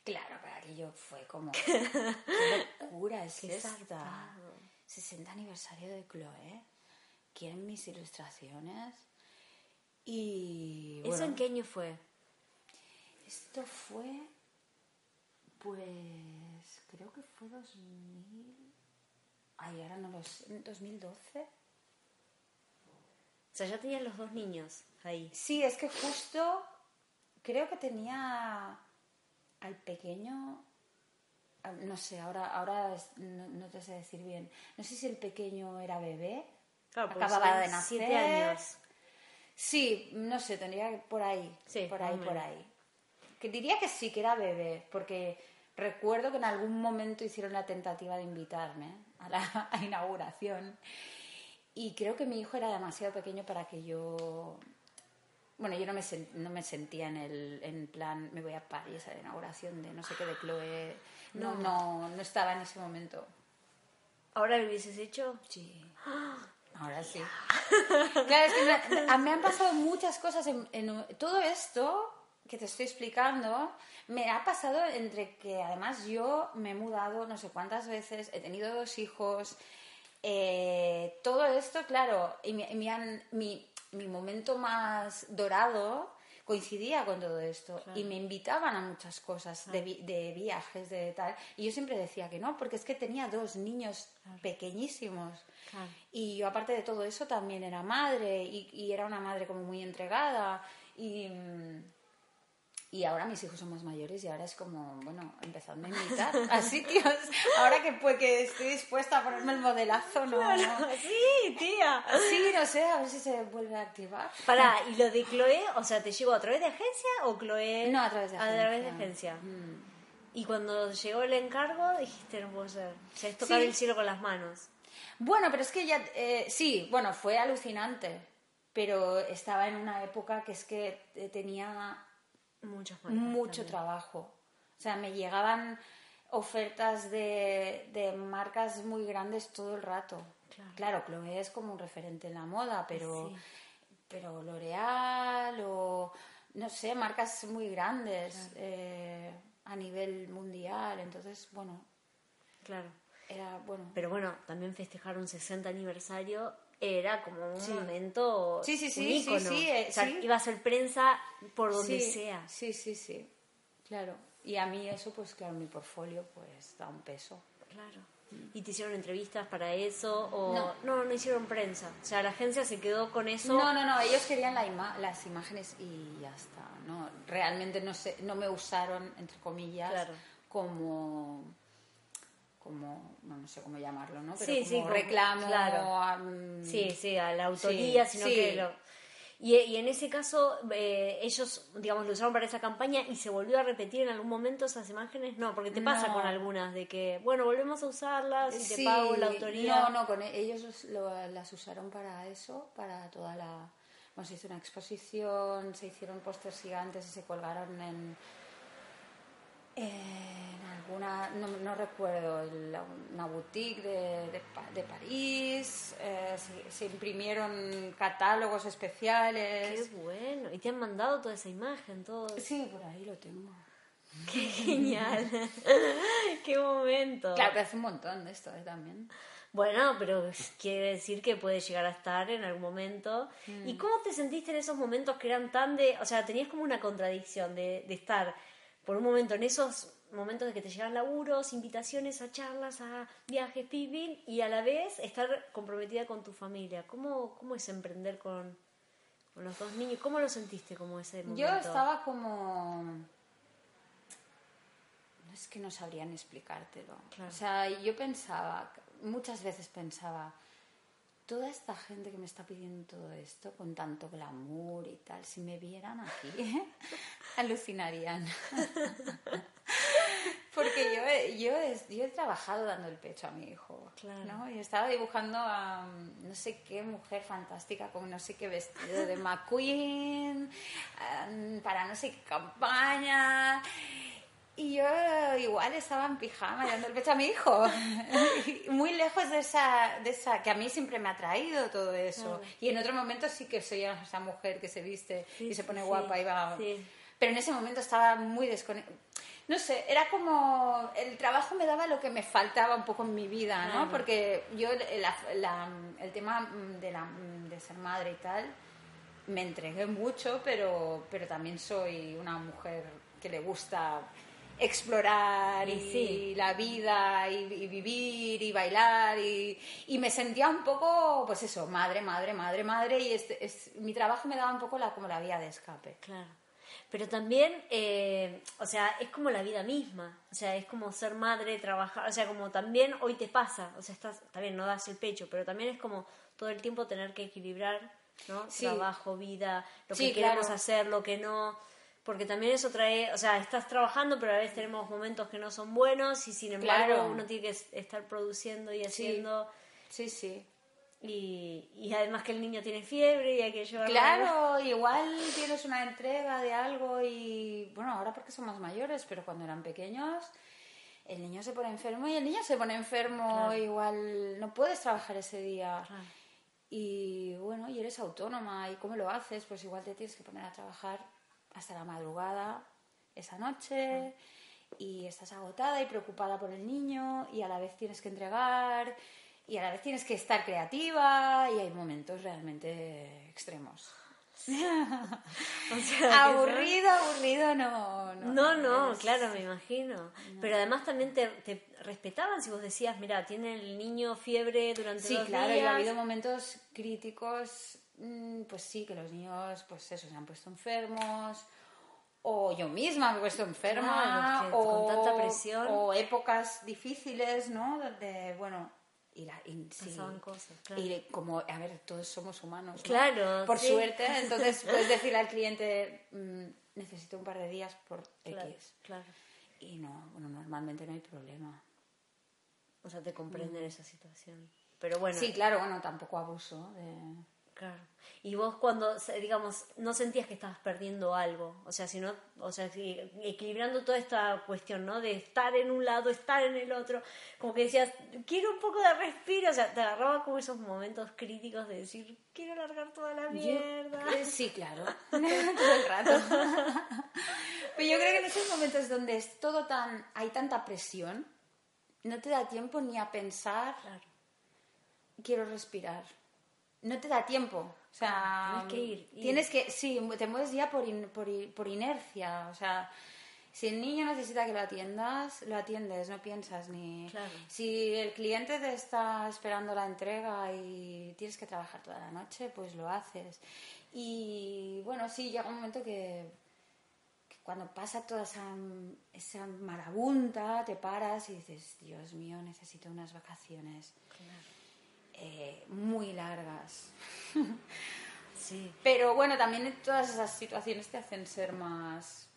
Speaker 2: Claro, para aquello fue como... ¡Qué locura es
Speaker 1: zarpado.
Speaker 2: 60 aniversario de Chloe. ¿Quieren mis ilustraciones? Y...
Speaker 1: ¿Eso
Speaker 2: bueno,
Speaker 1: en qué año fue?
Speaker 2: Esto fue... Pues... Creo que fue 2000... Ay, ahora no lo sé. ¿2012?
Speaker 1: O sea, ya tenías los dos niños ahí.
Speaker 2: Sí, es que justo creo que tenía al pequeño, ah, no sé, ahora, ahora no, no te sé decir bien. No sé si el pequeño era bebé,
Speaker 1: Claro,
Speaker 2: acababa de nacer.
Speaker 1: siete años.
Speaker 2: Sí, no sé, tendría por ahí,
Speaker 1: Sí,
Speaker 2: por ahí, por ahí. Que diría que sí, que era bebé, porque recuerdo que en algún momento hicieron la tentativa de invitarme a la a inauguración y creo que mi hijo era demasiado pequeño para que yo... Bueno, yo no me, sen- no me sentía en el en plan, me voy a París a la inauguración de no sé qué de Chloe. No, no, no estaba en ese momento.
Speaker 1: ¿Ahora lo hubieses hecho?
Speaker 2: Sí. Ahora sí. Claro, es que me, han pasado muchas cosas en, en todo esto que te estoy explicando. Me ha pasado entre que además yo me he mudado no sé cuántas veces, he tenido dos hijos. Eh, todo esto, claro, y mi, mi mi- momento más dorado coincidía con todo esto. Y me invitaban a muchas cosas de, vi- de viajes de tal. Y yo siempre decía que no porque es que tenía dos niños pequeñísimos. Y yo aparte de todo eso también era madre y, y era una madre como muy entregada. Y, mm, y ahora mis hijos son más mayores y ahora es como, bueno, empezando a invitar a sitios. Ahora que, pues, que estoy dispuesta a ponerme el modelazo, ¿no? no.
Speaker 1: Sí, tía.
Speaker 2: Sí, no sé, a ver si se vuelve a activar.
Speaker 1: Pará, ¿y lo de Chloe, o sea, te llegó a través de agencia o Chloe?
Speaker 2: No, a través de
Speaker 1: A través de
Speaker 2: agencia.
Speaker 1: agencia. Y cuando llegó el encargo, dijiste, no puedo ser. O sea, es tocar
Speaker 2: Sí.
Speaker 1: el cielo con las manos.
Speaker 2: Bueno, pero es que ya, eh, sí, bueno, fue alucinante, pero estaba en una época que es que eh, tenía
Speaker 1: Muchas
Speaker 2: mucho trabajo. O sea, me llegaban ofertas de, de marcas muy grandes todo el rato.
Speaker 1: Claro.
Speaker 2: Chloe es como un referente en la moda, pero,
Speaker 1: Sí.
Speaker 2: pero L'Oreal o, no sé, marcas muy grandes eh, a nivel mundial. Entonces, bueno,
Speaker 1: Claro.
Speaker 2: era, bueno...
Speaker 1: Pero bueno, también festejar un 60 aniversario era como un momento
Speaker 2: Sí, sí, sí, sí, sí, eh,
Speaker 1: o sea,
Speaker 2: sí.
Speaker 1: iba a ser prensa por donde
Speaker 2: sí,
Speaker 1: sea.
Speaker 2: Sí, sí, sí, claro. Y a mí eso, pues claro, mi portfolio, pues da un peso.
Speaker 1: Claro. ¿Y te hicieron entrevistas para eso? O...
Speaker 2: No.
Speaker 1: no, no hicieron prensa. O sea, la agencia se quedó con eso.
Speaker 2: No, no, no, ellos querían la ima- las imágenes y ya está. No, realmente no, sé, no me usaron, entre comillas,
Speaker 1: Claro.
Speaker 2: como, no, sé cómo llamarlo, ¿no? Pero
Speaker 1: Sí,
Speaker 2: como
Speaker 1: sí, como-
Speaker 2: reclamo.
Speaker 1: claro.
Speaker 2: am,
Speaker 1: Sí, sí, a la autoría,
Speaker 2: Sí,
Speaker 1: sino
Speaker 2: sí.
Speaker 1: que lo... Y, y en ese caso, eh, ellos, digamos, lo usaron para esa campaña y se volvió a repetir en algún momento esas imágenes. No, porque te pasa
Speaker 2: No.
Speaker 1: con algunas de que, bueno, volvemos a usarlas y te
Speaker 2: Sí,
Speaker 1: pago la autoría.
Speaker 2: No, no, con e- ellos os- lo- las usaron para eso, para toda la... Bueno, se hizo una exposición, se hicieron pósters gigantes y se colgaron en, en alguna, no, no recuerdo, la- una boutique de, de, de París, eh, se, se imprimieron catálogos
Speaker 1: Qué
Speaker 2: especiales.
Speaker 1: bueno. Y te han mandado toda esa imagen, todo.
Speaker 2: Sí, por ahí lo tengo.
Speaker 1: Qué genial. Qué momento.
Speaker 2: Claro, pero hace un montón de esto eh, también.
Speaker 1: Bueno, pero quiere decir que puede llegar a estar en algún momento.
Speaker 2: Mm.
Speaker 1: ¿Y cómo te sentiste en esos momentos que eran tan de... O sea, tenías como una contradicción de, de estar por un momento en esos momentos de que te llegan laburos, invitaciones a charlas, a viajes, pipín, y a la vez estar comprometida con tu familia. ¿Cómo, cómo es emprender con, con los dos niños? ¿Cómo lo sentiste como ese momento?
Speaker 2: Yo estaba como... No es que no sabrían explicártelo.
Speaker 1: Claro.
Speaker 2: O sea, yo pensaba, muchas veces pensaba, toda esta gente que me está pidiendo todo esto con tanto glamour y tal, si me vieran aquí, alucinarían. Porque yo, he- yo, he, yo he trabajado dando el pecho a mi hijo.
Speaker 1: Claro.
Speaker 2: ¿no? Y estaba dibujando a no sé qué mujer fantástica con no sé qué vestido de McQueen em, para no sé qué campaña. Y yo igual estaba en pijama dando el pecho a mi hijo. Muy lejos de esa, de esa, que a mí siempre me ha traído todo eso. Y en otro momento sí que soy esa mujer que se viste
Speaker 1: Sí,
Speaker 2: y se pone
Speaker 1: sí.
Speaker 2: guapa y va...
Speaker 1: Sí.
Speaker 2: Pero en ese momento estaba muy desconectada. No sé, era como. El trabajo me daba lo que me faltaba un poco en mi vida, ¿no?
Speaker 1: Claro.
Speaker 2: Porque yo, la- la- el tema de, la, de ser madre y tal, me entregué mucho, pero, pero también soy una mujer que le gusta explorar
Speaker 1: Y
Speaker 2: y,
Speaker 1: sí.
Speaker 2: la vida y, y vivir y bailar y, y me sentía un poco pues eso madre madre madre madre y este, es, mi trabajo me daba un poco la, como la vía de escape
Speaker 1: Claro. Pero también, eh, o sea, es como la vida misma. O sea, es como ser madre, trabajar. O sea, como también hoy te pasa. O sea, estás, también no das el pecho, pero también es como todo el tiempo tener que equilibrar, ¿no?
Speaker 2: Sí.
Speaker 1: Trabajo, vida, lo
Speaker 2: Sí,
Speaker 1: que queremos
Speaker 2: claro.
Speaker 1: hacer, lo que no. Porque también eso trae, o sea, estás trabajando, pero a veces tenemos momentos que no son buenos y sin embargo
Speaker 2: Claro.
Speaker 1: uno tiene que es- estar produciendo y haciendo.
Speaker 2: sí sí
Speaker 1: Y, y además que el niño tiene fiebre y hay que llevarlo.
Speaker 2: Claro, igual tienes una entrega de algo y bueno, ahora porque son más mayores, pero cuando eran pequeños el niño se pone enfermo y el niño se pone enfermo,
Speaker 1: Claro.
Speaker 2: igual no puedes trabajar ese día.
Speaker 1: Claro.
Speaker 2: Y bueno, y eres autónoma y cómo lo haces, pues igual te tienes que poner a trabajar hasta la madrugada esa noche y estás agotada y preocupada por el niño y a la vez tienes que entregar y a la vez tienes que estar creativa y hay momentos realmente extremos.
Speaker 1: O sea,
Speaker 2: aburrido, aburrido, no. No,
Speaker 1: No, no,
Speaker 2: es-
Speaker 1: claro, me imagino. Pero además también te, te respetaban si vos decías, mira, tiene el niño fiebre durante
Speaker 2: Sí,
Speaker 1: dos
Speaker 2: claro, y
Speaker 1: días.
Speaker 2: ha habido momentos críticos, pues sí, que los niños, pues eso, se han puesto enfermos, o yo misma me he puesto enferma,
Speaker 1: que
Speaker 2: o,
Speaker 1: con tanta presión.
Speaker 2: o épocas difíciles, ¿no? De, bueno, y, la, y sí,
Speaker 1: cosas, claro.
Speaker 2: y como, a ver, todos somos humanos, ¿no?
Speaker 1: Claro,
Speaker 2: Por
Speaker 1: sí.
Speaker 2: suerte, entonces puedes decirle al cliente, mm, necesito un par de días por
Speaker 1: Claro,
Speaker 2: X.
Speaker 1: claro.
Speaker 2: Y no, bueno, normalmente no hay problema.
Speaker 1: O sea, te comprenden esa situación. Pero bueno,
Speaker 2: Sí, claro, bueno, tampoco abuso de...
Speaker 1: claro. Y vos cuando, digamos, no sentías que estabas perdiendo algo, o sea, sino, o sea, equilibrando toda esta cuestión, ¿no? De estar en un lado, estar en el otro, como que decías, quiero un poco de respiro, o sea, te agarraba como esos momentos críticos de decir, quiero largar toda la mierda.
Speaker 2: Yo- sí, claro, todo el rato. Pero yo creo que en esos momentos donde es todo tan, hay tanta presión, no te da tiempo ni a pensar,
Speaker 1: Claro.
Speaker 2: quiero respirar. No te da tiempo. O sea,
Speaker 1: Tienes que ir, ir.
Speaker 2: Tienes que, sí, te mueves ya por, in- por, por inercia. O sea, Si el niño necesita que lo atiendas, lo atiendes, no piensas ni...
Speaker 1: Claro.
Speaker 2: Si el cliente te está esperando la entrega y tienes que trabajar toda la noche, pues lo haces. Y bueno, sí, llega un momento que, que cuando pasa toda esa, esa marabunta, te paras y dices, Dios mío, necesito unas vacaciones eh, muy largas.
Speaker 1: Sí.
Speaker 2: Pero bueno, también todas esas situaciones te hacen ser más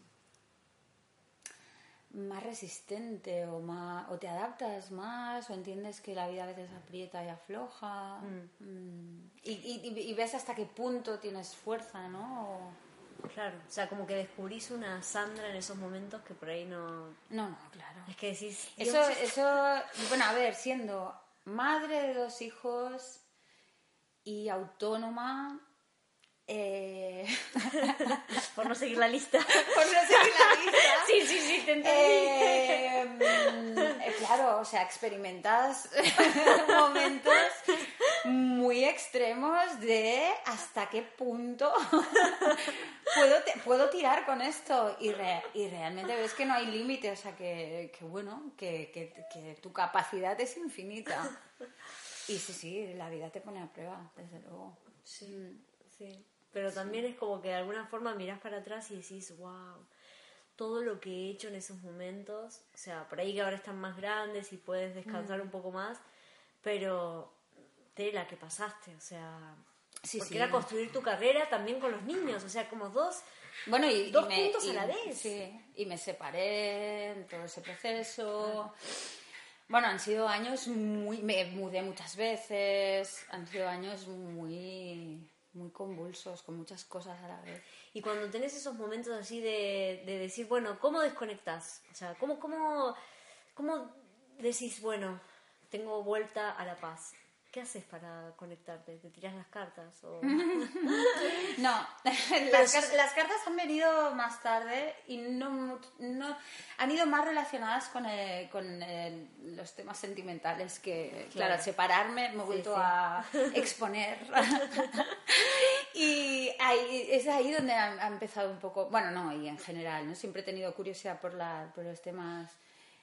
Speaker 2: más resistente o más o te adaptas más o entiendes que la vida a veces aprieta y afloja Mm. Y, y- y ves hasta qué punto tienes fuerza, ¿no? O-
Speaker 1: Claro, o sea, como que descubrís una Sandra en esos momentos que por ahí no...
Speaker 2: No, no, claro.
Speaker 1: Es que decís...
Speaker 2: Eso, eso, bueno, a ver, siendo madre de dos hijos y autónoma, eh,
Speaker 1: Por no seguir la lista.
Speaker 2: por no seguir la lista,
Speaker 1: sí, sí, sí, te entendí.
Speaker 2: Eh, mm, eh, claro, o sea, experimentas momentos muy extremos de hasta qué punto puedo, te- puedo tirar con esto y, re- y realmente ves que no hay límite, o sea, que, que bueno, que, que- que tu capacidad es infinita. Y sí, sí, la vida te pone a prueba, desde luego.
Speaker 1: Sí, sí. Pero también es como que de alguna forma mirás para atrás y decís, wow, todo lo que he hecho en esos momentos, o sea, por ahí que ahora están más grandes y puedes descansar un poco más, pero tela que pasaste, o sea,
Speaker 2: Sí,
Speaker 1: porque
Speaker 2: sí.
Speaker 1: era construir tu carrera también con los niños, o sea, como dos,
Speaker 2: Bueno, y,
Speaker 1: Dos
Speaker 2: y me,
Speaker 1: puntos a
Speaker 2: y-
Speaker 1: la vez.
Speaker 2: Sí, y me separé en todo ese proceso. Bueno, han sido años muy... Me mudé muchas veces, han sido años muy, muy convulsos, con muchas cosas a la vez.
Speaker 1: y cuando tenés esos momentos así de, de decir, bueno, ¿cómo desconectás? O sea, ¿cómo, cómo, ¿cómo decís, bueno, tengo vuelta a la paz? ¿Qué haces para conectarte? ¿Te tirás las cartas? O...
Speaker 2: No, las, car- las cartas han venido más tarde y no, no han ido más relacionadas con, el- con el- los temas sentimentales que, claro, al separarme me he vuelto
Speaker 1: sí.
Speaker 2: a exponer. y ahí, es ahí donde ha, ha empezado un poco, bueno, no, y en general, ¿no? Siempre he tenido curiosidad por, la, por los temas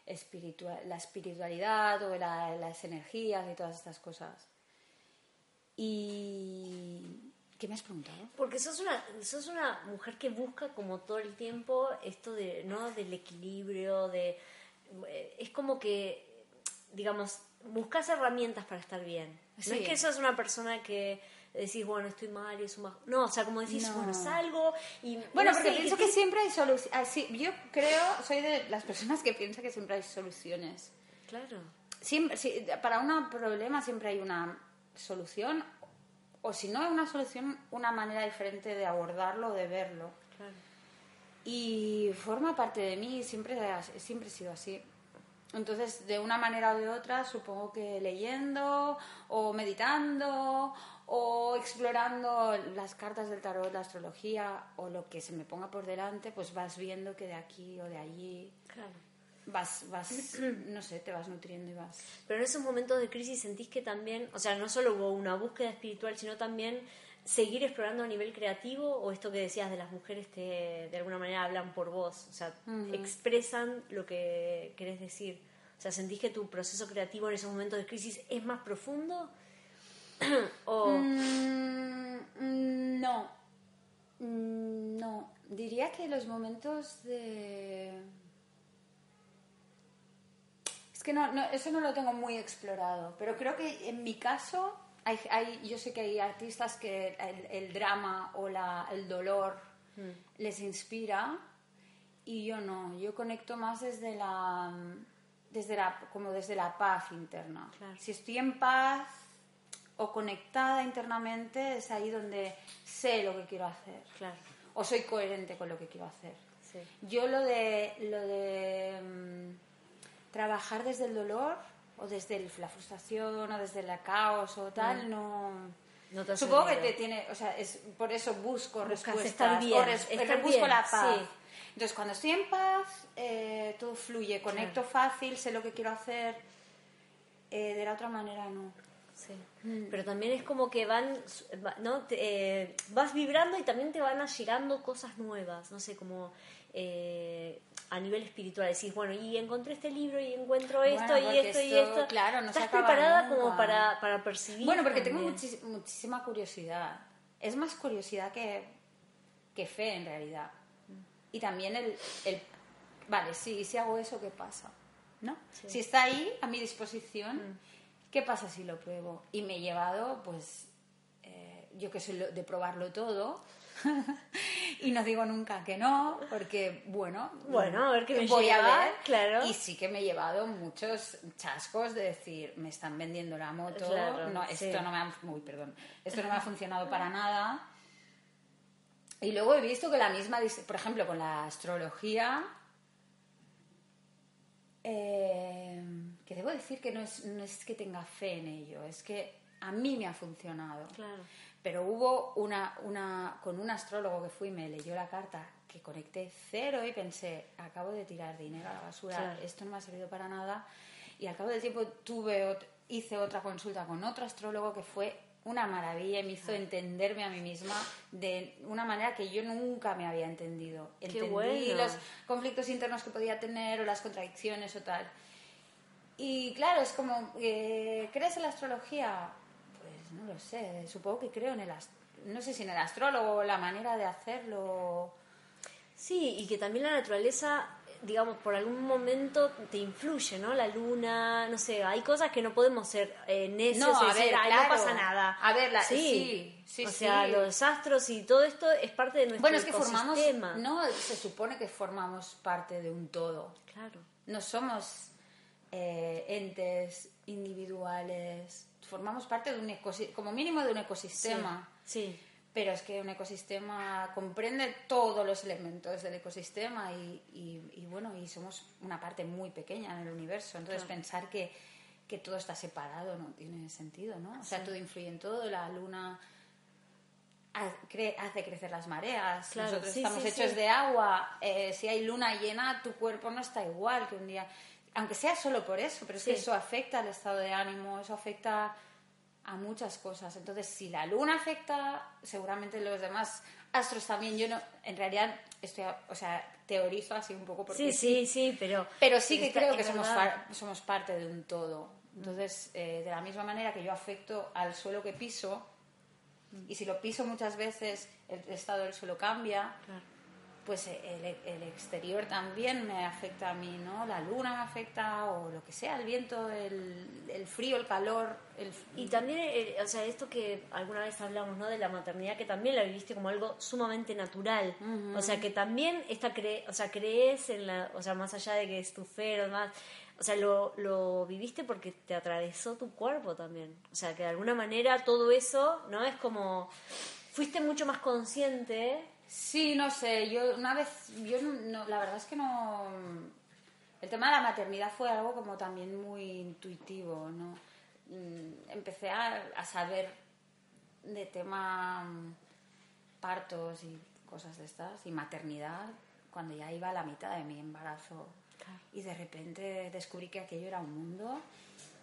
Speaker 2: espiritual, la espiritualidad o la- las energías y todas estas cosas. Y... ¿Qué me has preguntado?
Speaker 1: Porque sos una, sos una mujer que busca como todo el tiempo esto de, ¿no? del equilibrio, de eh, es como que, digamos, buscas herramientas para estar bien. No
Speaker 2: Sí.
Speaker 1: es que sos una persona que decís, bueno, estoy mal y es un baj- No, o sea, como decís,
Speaker 2: No.
Speaker 1: bueno, salgo y...
Speaker 2: Bueno,
Speaker 1: no
Speaker 2: porque
Speaker 1: sé,
Speaker 2: pienso
Speaker 1: que
Speaker 2: que siempre hay soluciones. yo creo, soy de las personas que piensa que siempre hay soluciones.
Speaker 1: Claro,
Speaker 2: Siempre, sí, para un problema siempre hay una solución, o si no hay una solución, una manera diferente de abordarlo de verlo.
Speaker 1: claro.
Speaker 2: Y forma parte de mí, siempre, siempre he sido así. Entonces, de una manera o de otra, supongo que leyendo o meditando o explorando las cartas del tarot, la astrología o lo que se me ponga por delante, pues vas viendo que de aquí o de allí
Speaker 1: Claro.
Speaker 2: vas, vas no sé, te vas nutriendo y vas...
Speaker 1: Pero en esos momentos de crisis sentís que también, o sea, no solo hubo una búsqueda espiritual, sino también seguir explorando a nivel creativo o esto que decías de las mujeres te, de alguna manera hablan por vos, o sea, expresan lo que querés decir. O sea, sentís que tu proceso creativo en esos momentos de crisis es más profundo o
Speaker 2: Mm, no. Mm, No. Diría que los momentos de. Es que no, no, eso no lo tengo muy explorado, pero creo que en mi caso, hay, hay- yo sé que hay artistas que el, el drama o la, el dolor les inspira y yo no, yo conecto más desde la, desde la, como desde la paz interna.
Speaker 1: Claro.
Speaker 2: Si estoy en paz o conectada internamente, es ahí donde sé lo que quiero hacer.
Speaker 1: claro,
Speaker 2: O soy coherente con lo que quiero hacer.
Speaker 1: sí.
Speaker 2: Yo lo de, lo de mm, trabajar desde el dolor o desde el- la frustración o desde el caos o tal, no...
Speaker 1: No te
Speaker 2: Supongo que te tiene, o sea, es por eso busco
Speaker 1: Buscas
Speaker 2: respuestas
Speaker 1: estar bien,
Speaker 2: o res-
Speaker 1: estar
Speaker 2: busco
Speaker 1: bien,
Speaker 2: la paz.
Speaker 1: sí.
Speaker 2: Entonces, cuando estoy en paz, eh, todo fluye, conecto fácil, sé lo que quiero hacer. Eh, de la otra manera, no.
Speaker 1: Sí. Pero también es como que van, va- ¿no? Te- eh, vas vibrando y también te van llegando cosas nuevas, no sé, como, eh, a nivel espiritual, decís, bueno, y encontré este libro y encuentro esto
Speaker 2: Bueno,
Speaker 1: y esto y
Speaker 2: esto, claro, no
Speaker 1: ¿Estás preparada
Speaker 2: nunca.
Speaker 1: como para, para percibir?
Speaker 2: Bueno, porque tengo
Speaker 1: también?
Speaker 2: muchis- muchísima curiosidad. Es más curiosidad que, que fe, en realidad. Y también el, el, vale, sí, si hago eso, ¿qué pasa? ¿No? Si está ahí, a mi disposición,
Speaker 1: Mm.
Speaker 2: ¿qué pasa si lo pruebo? Y me he llevado, pues, eh, yo que soy de probarlo todo. y no digo nunca que no, porque, bueno,
Speaker 1: Bueno, a ver qué me
Speaker 2: voy
Speaker 1: lleva,
Speaker 2: a ver.
Speaker 1: claro.
Speaker 2: Y sí que me he llevado muchos chascos de decir, me están vendiendo la moto,
Speaker 1: Claro,
Speaker 2: no,
Speaker 1: sí.
Speaker 2: esto no me ha, uy, perdón, esto no me ha funcionado para nada. Y luego he visto que la misma, por ejemplo, con la astrología, eh, que debo decir que no es, no es que tenga fe en ello, es que a mí me ha funcionado.
Speaker 1: Claro.
Speaker 2: Pero hubo una, una, con un astrólogo que fui y me leyó la carta que conecté cero y pensé, acabo de tirar dinero a la basura,
Speaker 1: Claro.
Speaker 2: esto no me ha servido para nada. Y al cabo del tiempo tuve hice otra consulta con otro astrólogo que fue una maravilla y me hizo entenderme a mí misma de una manera que yo nunca me había entendido. Entendí
Speaker 1: bueno.
Speaker 2: los conflictos internos que podía tener o las contradicciones o tal. Y claro, es como, eh, ¿crees en la astrología? No lo sé, supongo que creo en el no sé si en el astrólogo, la manera de hacerlo.
Speaker 1: Sí, y que también la naturaleza, digamos, por algún momento te influye, ¿no? La luna, no sé, hay cosas que no podemos ser eh, necios
Speaker 2: No, a
Speaker 1: decir,
Speaker 2: ver,
Speaker 1: "Ay,
Speaker 2: claro.
Speaker 1: no pasa nada.
Speaker 2: A ver, la- sí, sí,
Speaker 1: O sea,
Speaker 2: sí.
Speaker 1: los astros y todo esto es parte de nuestro
Speaker 2: Bueno, es que formamos, no, se supone que formamos parte de un todo.
Speaker 1: Claro.
Speaker 2: No somos eh, entes individuales, formamos parte de un ecosistema, como mínimo de un ecosistema.
Speaker 1: Sí.
Speaker 2: Pero es que un ecosistema comprende todos los elementos del ecosistema y, y- y, bueno, y somos una parte muy pequeña en el universo. Entonces pensar que, que todo está separado no tiene sentido, ¿no? O sea, todo influye en todo, la luna hace crecer las mareas,
Speaker 1: Claro,
Speaker 2: nosotros
Speaker 1: sí,
Speaker 2: estamos
Speaker 1: sí,
Speaker 2: hechos
Speaker 1: sí.
Speaker 2: de agua, eh, si hay luna llena tu cuerpo no está igual que un día, aunque sea solo por eso, pero es que
Speaker 1: Sí.
Speaker 2: eso afecta al estado de ánimo, eso afecta a muchas cosas. Entonces, si la luna afecta, seguramente los demás astros también. Yo no, en realidad, estoy, o sea, teorizo así un poco porque
Speaker 1: Sí, sí, sí, pero...
Speaker 2: pero sí que creo que somos, far- somos parte de un todo. Entonces, eh, de la misma manera que yo afecto al suelo que piso, y si lo piso muchas veces, el estado del suelo cambia,
Speaker 1: Claro.
Speaker 2: Pues el, el exterior también me afecta a mí, ¿no? La luna me afecta, o lo que sea, el viento, el, el frío, el calor. El,
Speaker 1: Y también, eh, o sea, esto que alguna vez hablamos, ¿no? De la maternidad, que también la viviste como algo sumamente natural. O sea, que también esta cre o sea, crees en la, o sea, más allá de que es tu fe o demás, o sea, lo, lo viviste porque te atravesó tu cuerpo también. O sea, que de alguna manera todo eso, ¿no? Es como, fuiste mucho más consciente.
Speaker 2: Sí, no sé, yo una vez, yo no, la verdad es que no... El tema de la maternidad fue algo como también muy intuitivo, ¿no? Mm, Empecé a, a saber de tema mm, partos y cosas de estas, y maternidad, cuando ya iba a la mitad de mi embarazo. Y de repente descubrí que aquello era un mundo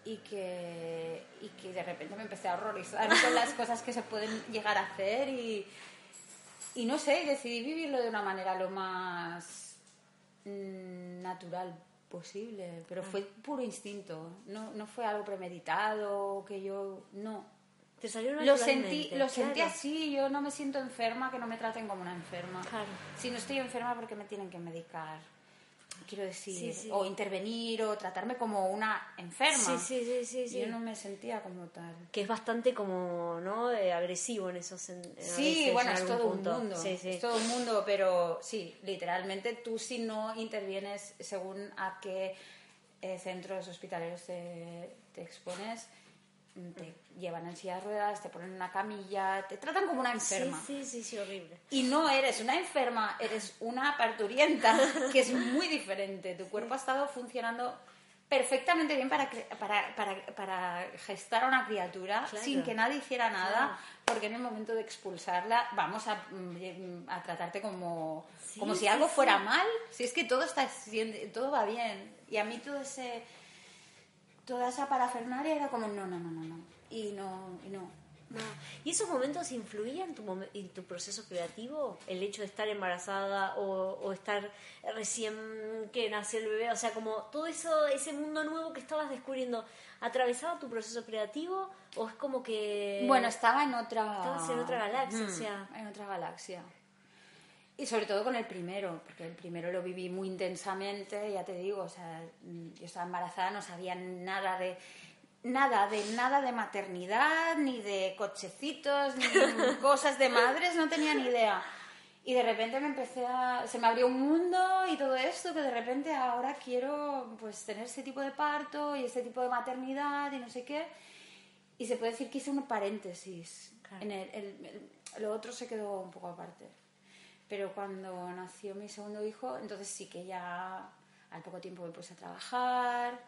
Speaker 2: y que, y que de repente me empecé a horrorizar con las cosas que se pueden llegar a hacer y, y no sé, decidí vivirlo de una manera lo más mm, natural posible, pero fue puro instinto, no, no fue algo premeditado, que yo, no.
Speaker 1: Te salió
Speaker 2: Lo sentí, lo sentí así, yo no me siento enferma, que no me traten como una enferma.
Speaker 1: Claro.
Speaker 2: Si no estoy enferma, porque me tienen que medicar? Quiero decir,
Speaker 1: Sí, sí.
Speaker 2: o intervenir, o tratarme como una enferma.
Speaker 1: Sí, sí, sí, sí, sí.
Speaker 2: Yo no me sentía como tal.
Speaker 1: Que es bastante como, ¿no? Eh, agresivo en esos... en-
Speaker 2: Sí,
Speaker 1: veces,
Speaker 2: bueno,
Speaker 1: en
Speaker 2: es todo
Speaker 1: punto.
Speaker 2: un mundo.
Speaker 1: Sí, sí.
Speaker 2: Es todo un mundo, pero sí, literalmente tú si no intervienes según a qué eh, centros hospitalarios te, te expones, te llevan en silla de ruedas, te ponen en una camilla, te tratan como una enferma.
Speaker 1: Sí, sí, sí, sí, horrible.
Speaker 2: Y no eres una enferma, eres una parturienta, que es muy diferente. Tu cuerpo ha estado funcionando perfectamente bien para, para, para, para gestar a una criatura
Speaker 1: Claro.
Speaker 2: sin que nadie hiciera nada,
Speaker 1: Claro.
Speaker 2: porque en el momento de expulsarla vamos a, mm, a tratarte como,
Speaker 1: Sí,
Speaker 2: como si algo fuera mal. Si es que todo, está, todo va bien. Y a mí todo ese toda esa parafernalia era como no, no, no, no, no. Y no, y no.
Speaker 1: No. ¿Y esos momentos influían en tu, en tu proceso creativo? El hecho de estar embarazada o, o estar recién que nació el bebé, o sea, como todo eso, ese mundo nuevo que estabas descubriendo, ¿atravesaba tu proceso creativo o es como que...
Speaker 2: Bueno, estaba en otra...
Speaker 1: Estabas en otra galaxia, o sea.
Speaker 2: En otra galaxia. Y sobre todo con el primero, porque el primero lo viví muy intensamente, ya te digo, o sea, yo estaba embarazada, no sabía nada de nada de nada de maternidad, ni de cochecitos, ni cosas de madres, no tenía ni idea. Y de repente me empecé a se me abrió un mundo y todo esto que de repente ahora quiero pues tener ese tipo de parto y este tipo de maternidad y no sé qué. Y se puede decir que hice un paréntesis. En el, el- el- lo otro se quedó un poco aparte. Pero cuando nació mi segundo hijo, entonces sí que ya al poco tiempo me puse a trabajar.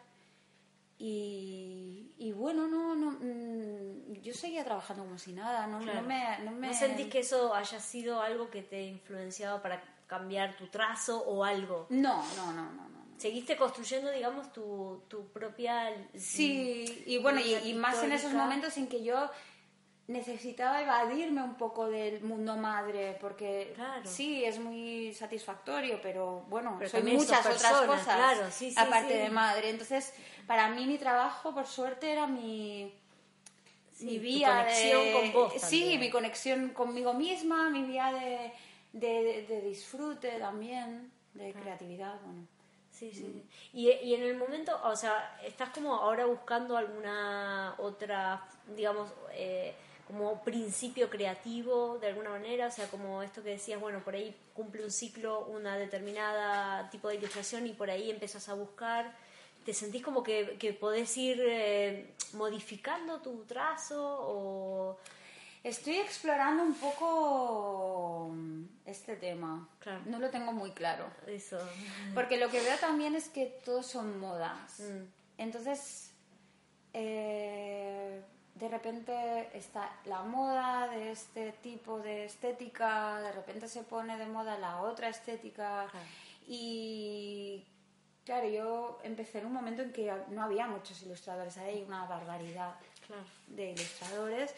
Speaker 2: Y, y bueno, no, no, mm, yo seguía trabajando como si nada. No,
Speaker 1: Claro.
Speaker 2: no me, no me-
Speaker 1: ¿No sentís que eso haya sido algo que te influenciaba para cambiar tu trazo o algo?
Speaker 2: No, no, no, no. no.
Speaker 1: Seguiste construyendo, digamos, tu, tu propia...
Speaker 2: Sí, y bueno, y, y más en esos momentos en que yo necesitaba evadirme un poco del mundo madre, porque
Speaker 1: Claro.
Speaker 2: sí, es muy satisfactorio, pero bueno,
Speaker 1: Pero
Speaker 2: soy muchas otras cosas,
Speaker 1: claro, sí, sí,
Speaker 2: aparte
Speaker 1: sí.
Speaker 2: de madre. Entonces, para mí mi trabajo, por suerte, era mi... Mi vía
Speaker 1: conexión
Speaker 2: de-
Speaker 1: con vos
Speaker 2: Sí, mi conexión conmigo misma, mi vía de, de, de disfrute también, de creatividad, bueno.
Speaker 1: Sí, sí. Y, y en el momento, o sea, estás como ahora buscando alguna otra, digamos, eh, como principio creativo de alguna manera, o sea, como esto que decías, bueno, por ahí cumple un ciclo, una determinada tipo de ilustración y por ahí empezás a buscar. ¿Te sentís como que, que podés ir eh, modificando tu trazo o...?
Speaker 2: Estoy explorando un poco mm, este tema.
Speaker 1: Claro.
Speaker 2: No lo tengo muy claro.
Speaker 1: Eso.
Speaker 2: Porque lo que veo también es que todos son modas.
Speaker 1: Mm.
Speaker 2: Entonces, eh, de repente está la moda de este tipo de estética, de repente se pone de moda la otra estética. Y claro, yo empecé en un momento en que no había muchos ilustradores, hay una barbaridad
Speaker 1: Claro.
Speaker 2: de ilustradores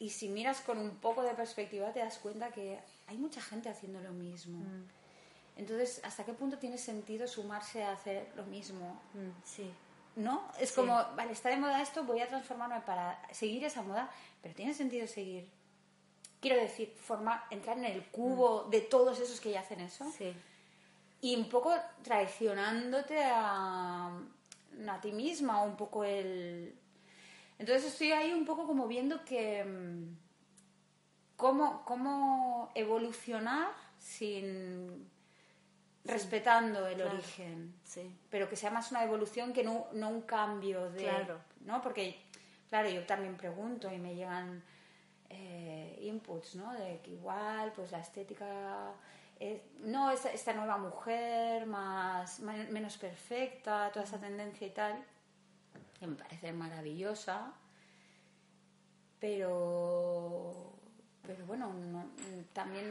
Speaker 2: y si miras con un poco de perspectiva te das cuenta que hay mucha gente haciendo lo mismo.
Speaker 1: Mm.
Speaker 2: Entonces, ¿hasta qué punto tiene sentido sumarse a hacer lo mismo?
Speaker 1: Mm, sí.
Speaker 2: ¿No? Es
Speaker 1: Sí.
Speaker 2: como, vale, está de moda esto, voy a transformarme para seguir esa moda, pero tiene sentido seguir. Quiero decir, forma, entrar en el cubo de todos esos que ya hacen eso
Speaker 1: Sí.
Speaker 2: y un poco traicionándote a, a ti misma, un poco el... Entonces estoy ahí un poco como viendo que... mm, Cómo, cómo evolucionar sin... respetando el
Speaker 1: claro.
Speaker 2: origen.
Speaker 1: Sí.
Speaker 2: Pero que sea más una evolución que no, no un cambio de...
Speaker 1: Claro.
Speaker 2: ¿no? Porque, claro, yo también pregunto y me llegan eh, inputs, ¿no? De que igual, pues la estética... es- no, esta, esta nueva mujer más, men- menos perfecta, toda esa tendencia y tal, que me parece maravillosa, pero, pero bueno, no- también,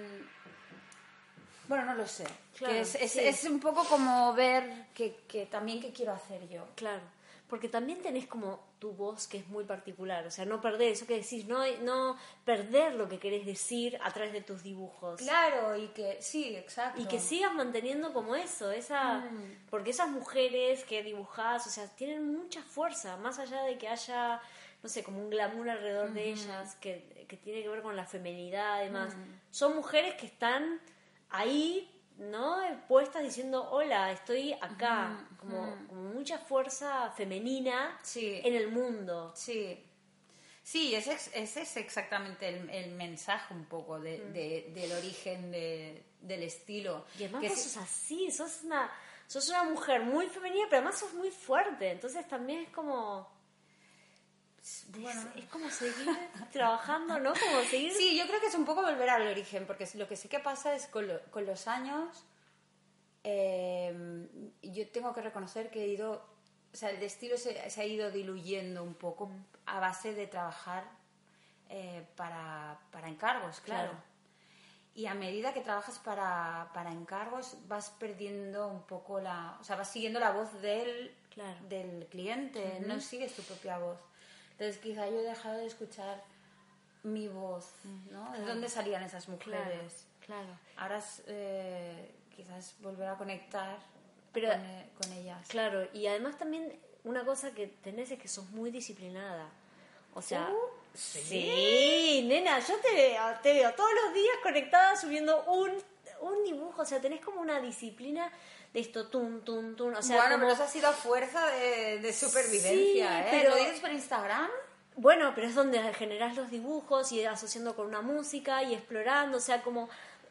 Speaker 2: bueno, no lo sé.
Speaker 1: Claro,
Speaker 2: que es, es-
Speaker 1: sí.
Speaker 2: es un poco como ver que, que también qué quiero hacer yo.
Speaker 1: Claro, porque también tenés como tu voz que es muy particular, o sea, no perder eso que decís, no, no perder lo que querés decir a través de tus dibujos.
Speaker 2: Claro, y que sí, exacto.
Speaker 1: Y que sigas manteniendo como eso, esa
Speaker 2: Mm.
Speaker 1: porque esas mujeres que dibujás, o sea, tienen mucha fuerza, más allá de que haya, no sé, como un glamour alrededor de ellas, que, que tiene que ver con la femenidad además.
Speaker 2: Mm.
Speaker 1: Son mujeres que están ahí, ¿no? Puestas diciendo, hola, estoy acá, como, como mucha fuerza femenina
Speaker 2: Sí.
Speaker 1: en el mundo.
Speaker 2: Sí. Sí, ese es, ese es exactamente el, el mensaje un poco de- de- del origen de- del estilo.
Speaker 1: Y además
Speaker 2: Que
Speaker 1: vos sos así, sos una, sos una mujer muy femenina, pero además sos muy fuerte. Entonces también es como. Es, es como seguir trabajando, ¿no? Como seguir.
Speaker 2: Sí, yo creo que es un poco volver al origen, porque lo que sí que pasa es con, lo- con los años, eh, yo tengo que reconocer que he ido, o sea, el estilo se, se ha ido diluyendo un poco a base de trabajar eh, para, para encargos, claro.
Speaker 1: Claro.
Speaker 2: Y a medida que trabajas para, para encargos vas perdiendo un poco la, o sea, vas siguiendo la voz del,
Speaker 1: Claro.
Speaker 2: del cliente, no sigues tu propia voz. Entonces quizá yo he dejado de escuchar mi voz, ¿no? ¿De dónde salían esas mujeres?
Speaker 1: Claro.
Speaker 2: Ahora es, eh, quizás volver a conectar
Speaker 1: Pero-
Speaker 2: con, e- con ellas.
Speaker 1: Claro, y además también una cosa que tenés es que sos muy disciplinada. O sea,
Speaker 2: Uh,
Speaker 1: sí. nena, yo te veo, te veo todos los días conectada subiendo un, un dibujo. O sea, tenés como una disciplina de esto, tum, tum, tum. O sea,
Speaker 2: bueno,
Speaker 1: como-
Speaker 2: pero eso ha sido a fuerza de, de supervivencia,
Speaker 1: Sí,
Speaker 2: ¿eh?
Speaker 1: pero-
Speaker 2: ¿Lo dices por Instagram?
Speaker 1: Bueno, pero es donde generás los dibujos y asociando con una música y explorando, o sea, como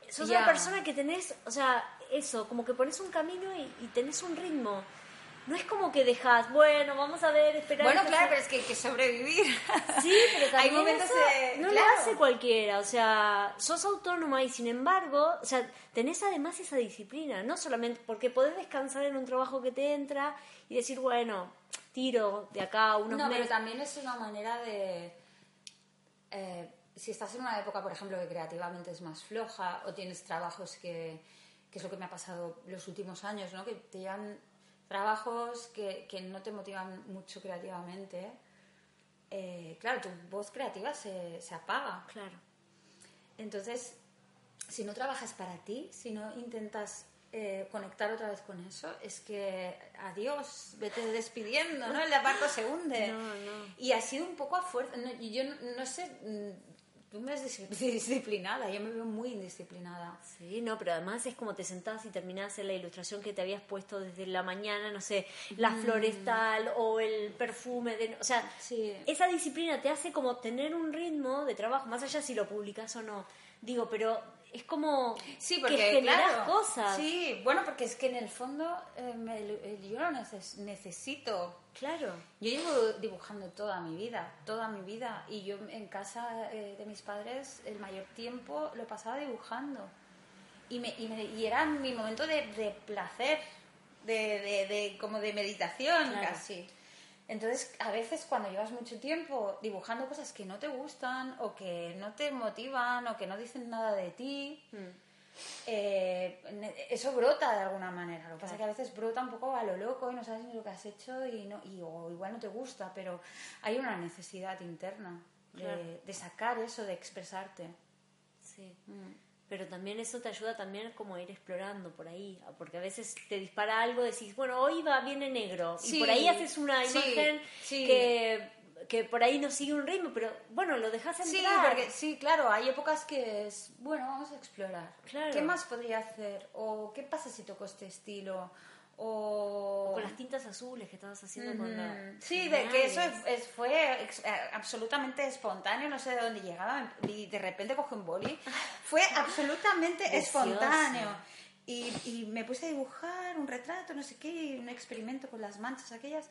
Speaker 1: sos una persona que tenés, o sea, eso, como que pones un camino y, y tenés un ritmo. No es como que dejas, bueno, vamos a ver, esperar.
Speaker 2: Bueno, claro, pero es que hay que sobrevivir.
Speaker 1: Sí, pero también
Speaker 2: Hay momentos
Speaker 1: eso
Speaker 2: de-
Speaker 1: no lo
Speaker 2: claro.
Speaker 1: hace cualquiera, o sea, sos autónoma y sin embargo, o sea, tenés además esa disciplina, no solamente porque podés descansar en un trabajo que te entra y decir, bueno, tiro de acá unos
Speaker 2: No, pero también es una manera de... eh, si estás en una época, por ejemplo, que creativamente es más floja o tienes trabajos que, que es lo que me ha pasado los últimos años, ¿no? Que te llevan trabajos que, que no te motivan mucho creativamente. eh, claro, tu voz creativa se, se apaga.
Speaker 1: Claro.
Speaker 2: Entonces, si no trabajas para ti, si no intentas eh, conectar otra vez con eso, es que adiós, vete despidiendo, ¿no? El barco se hunde.
Speaker 1: No, no.
Speaker 2: Y ha sido un poco a fuerza. no, yo no, no sé, mm, tú me dis- disciplinada, yo me veo muy indisciplinada.
Speaker 1: Sí, no, pero además es como te sentás y terminás en la ilustración que te habías puesto desde la mañana, no sé, la flores tal o el perfume, de, o sea,
Speaker 2: Sí.
Speaker 1: esa disciplina te hace como tener un ritmo de trabajo, más allá si lo publicas o no. Digo, pero es como
Speaker 2: Sí, porque
Speaker 1: que generas
Speaker 2: claro,
Speaker 1: cosas.
Speaker 2: Sí, bueno, porque es que en el fondo eh, me- eh, yo lo neces- necesito.
Speaker 1: Claro.
Speaker 2: Yo llevo dibujando toda mi vida, toda mi vida. Y yo en casa eh, de mis padres el mayor tiempo lo pasaba dibujando. Y, me, y, me- y era mi momento de, de placer, de, de- de- como de meditación
Speaker 1: Claro.
Speaker 2: casi. Entonces, a veces cuando llevas mucho tiempo dibujando cosas que no te gustan o que no te motivan o que no dicen nada de ti, eh, ne- eso brota de alguna manera. Lo que pasa es que a veces brota un poco a lo loco y no sabes ni lo que has hecho y, no, y o igual no te gusta, pero hay una necesidad interna de,
Speaker 1: Claro.
Speaker 2: de sacar eso, de expresarte.
Speaker 1: Sí. Pero también eso te ayuda también como a ir explorando por ahí, porque a veces te dispara algo, decís, bueno, hoy va, viene negro, y
Speaker 2: Sí,
Speaker 1: por ahí haces una
Speaker 2: sí,
Speaker 1: imagen
Speaker 2: sí.
Speaker 1: Que, que por ahí no sigue un ritmo, pero bueno, lo dejas
Speaker 2: Sí,
Speaker 1: entrar.
Speaker 2: porque, sí, claro, hay épocas que es, bueno, vamos a explorar.
Speaker 1: Claro.
Speaker 2: ¿Qué más podría hacer? ¿O qué pasa si toco este estilo? O...
Speaker 1: Con las tintas azules que estabas haciendo con la...
Speaker 2: Sí, de que eso es- es- fue ex- eh, absolutamente espontáneo, no sé de dónde llegaba y de repente cogí un boli. Fue absolutamente
Speaker 1: Precioso.
Speaker 2: espontáneo. Y, y me puse a dibujar un retrato, no sé qué, un experimento con las manchas aquellas.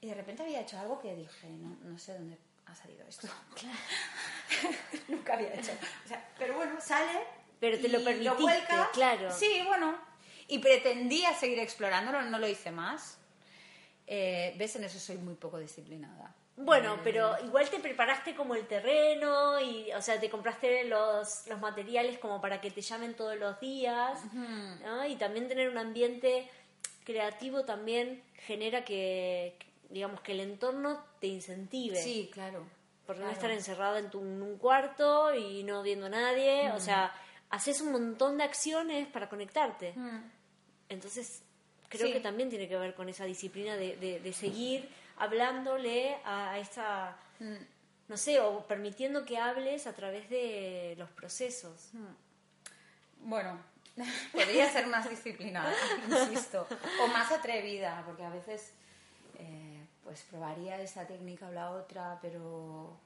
Speaker 2: Y de repente había hecho algo que dije, no, no sé dónde ha salido esto. Nunca había hecho. O sea, pero bueno, sale.
Speaker 1: Pero te lo permitiste,
Speaker 2: vuelcas.
Speaker 1: claro.
Speaker 2: Sí, bueno. Y pretendía seguir explorándolo, no lo hice más. Eh, ¿Ves? En eso soy muy poco disciplinada.
Speaker 1: Bueno, pero igual te preparaste como el terreno y, o sea, te compraste los, los materiales como para que te llamen todos los días, ¿no? Y también tener un ambiente creativo también genera que, digamos, que el entorno te incentive.
Speaker 2: Sí, claro.
Speaker 1: Porque no estar encerrada en, tu- en un cuarto y no viendo a nadie, o sea, haces un montón de acciones para conectarte. Entonces, creo
Speaker 2: Sí.
Speaker 1: que también tiene que ver con esa disciplina de, de- de seguir hablándole a, esta, no sé, o permitiendo que hables a través de los procesos.
Speaker 2: Bueno, podría ser más disciplinada, insisto. O más atrevida, porque a veces eh, pues probaría esta técnica o la otra, pero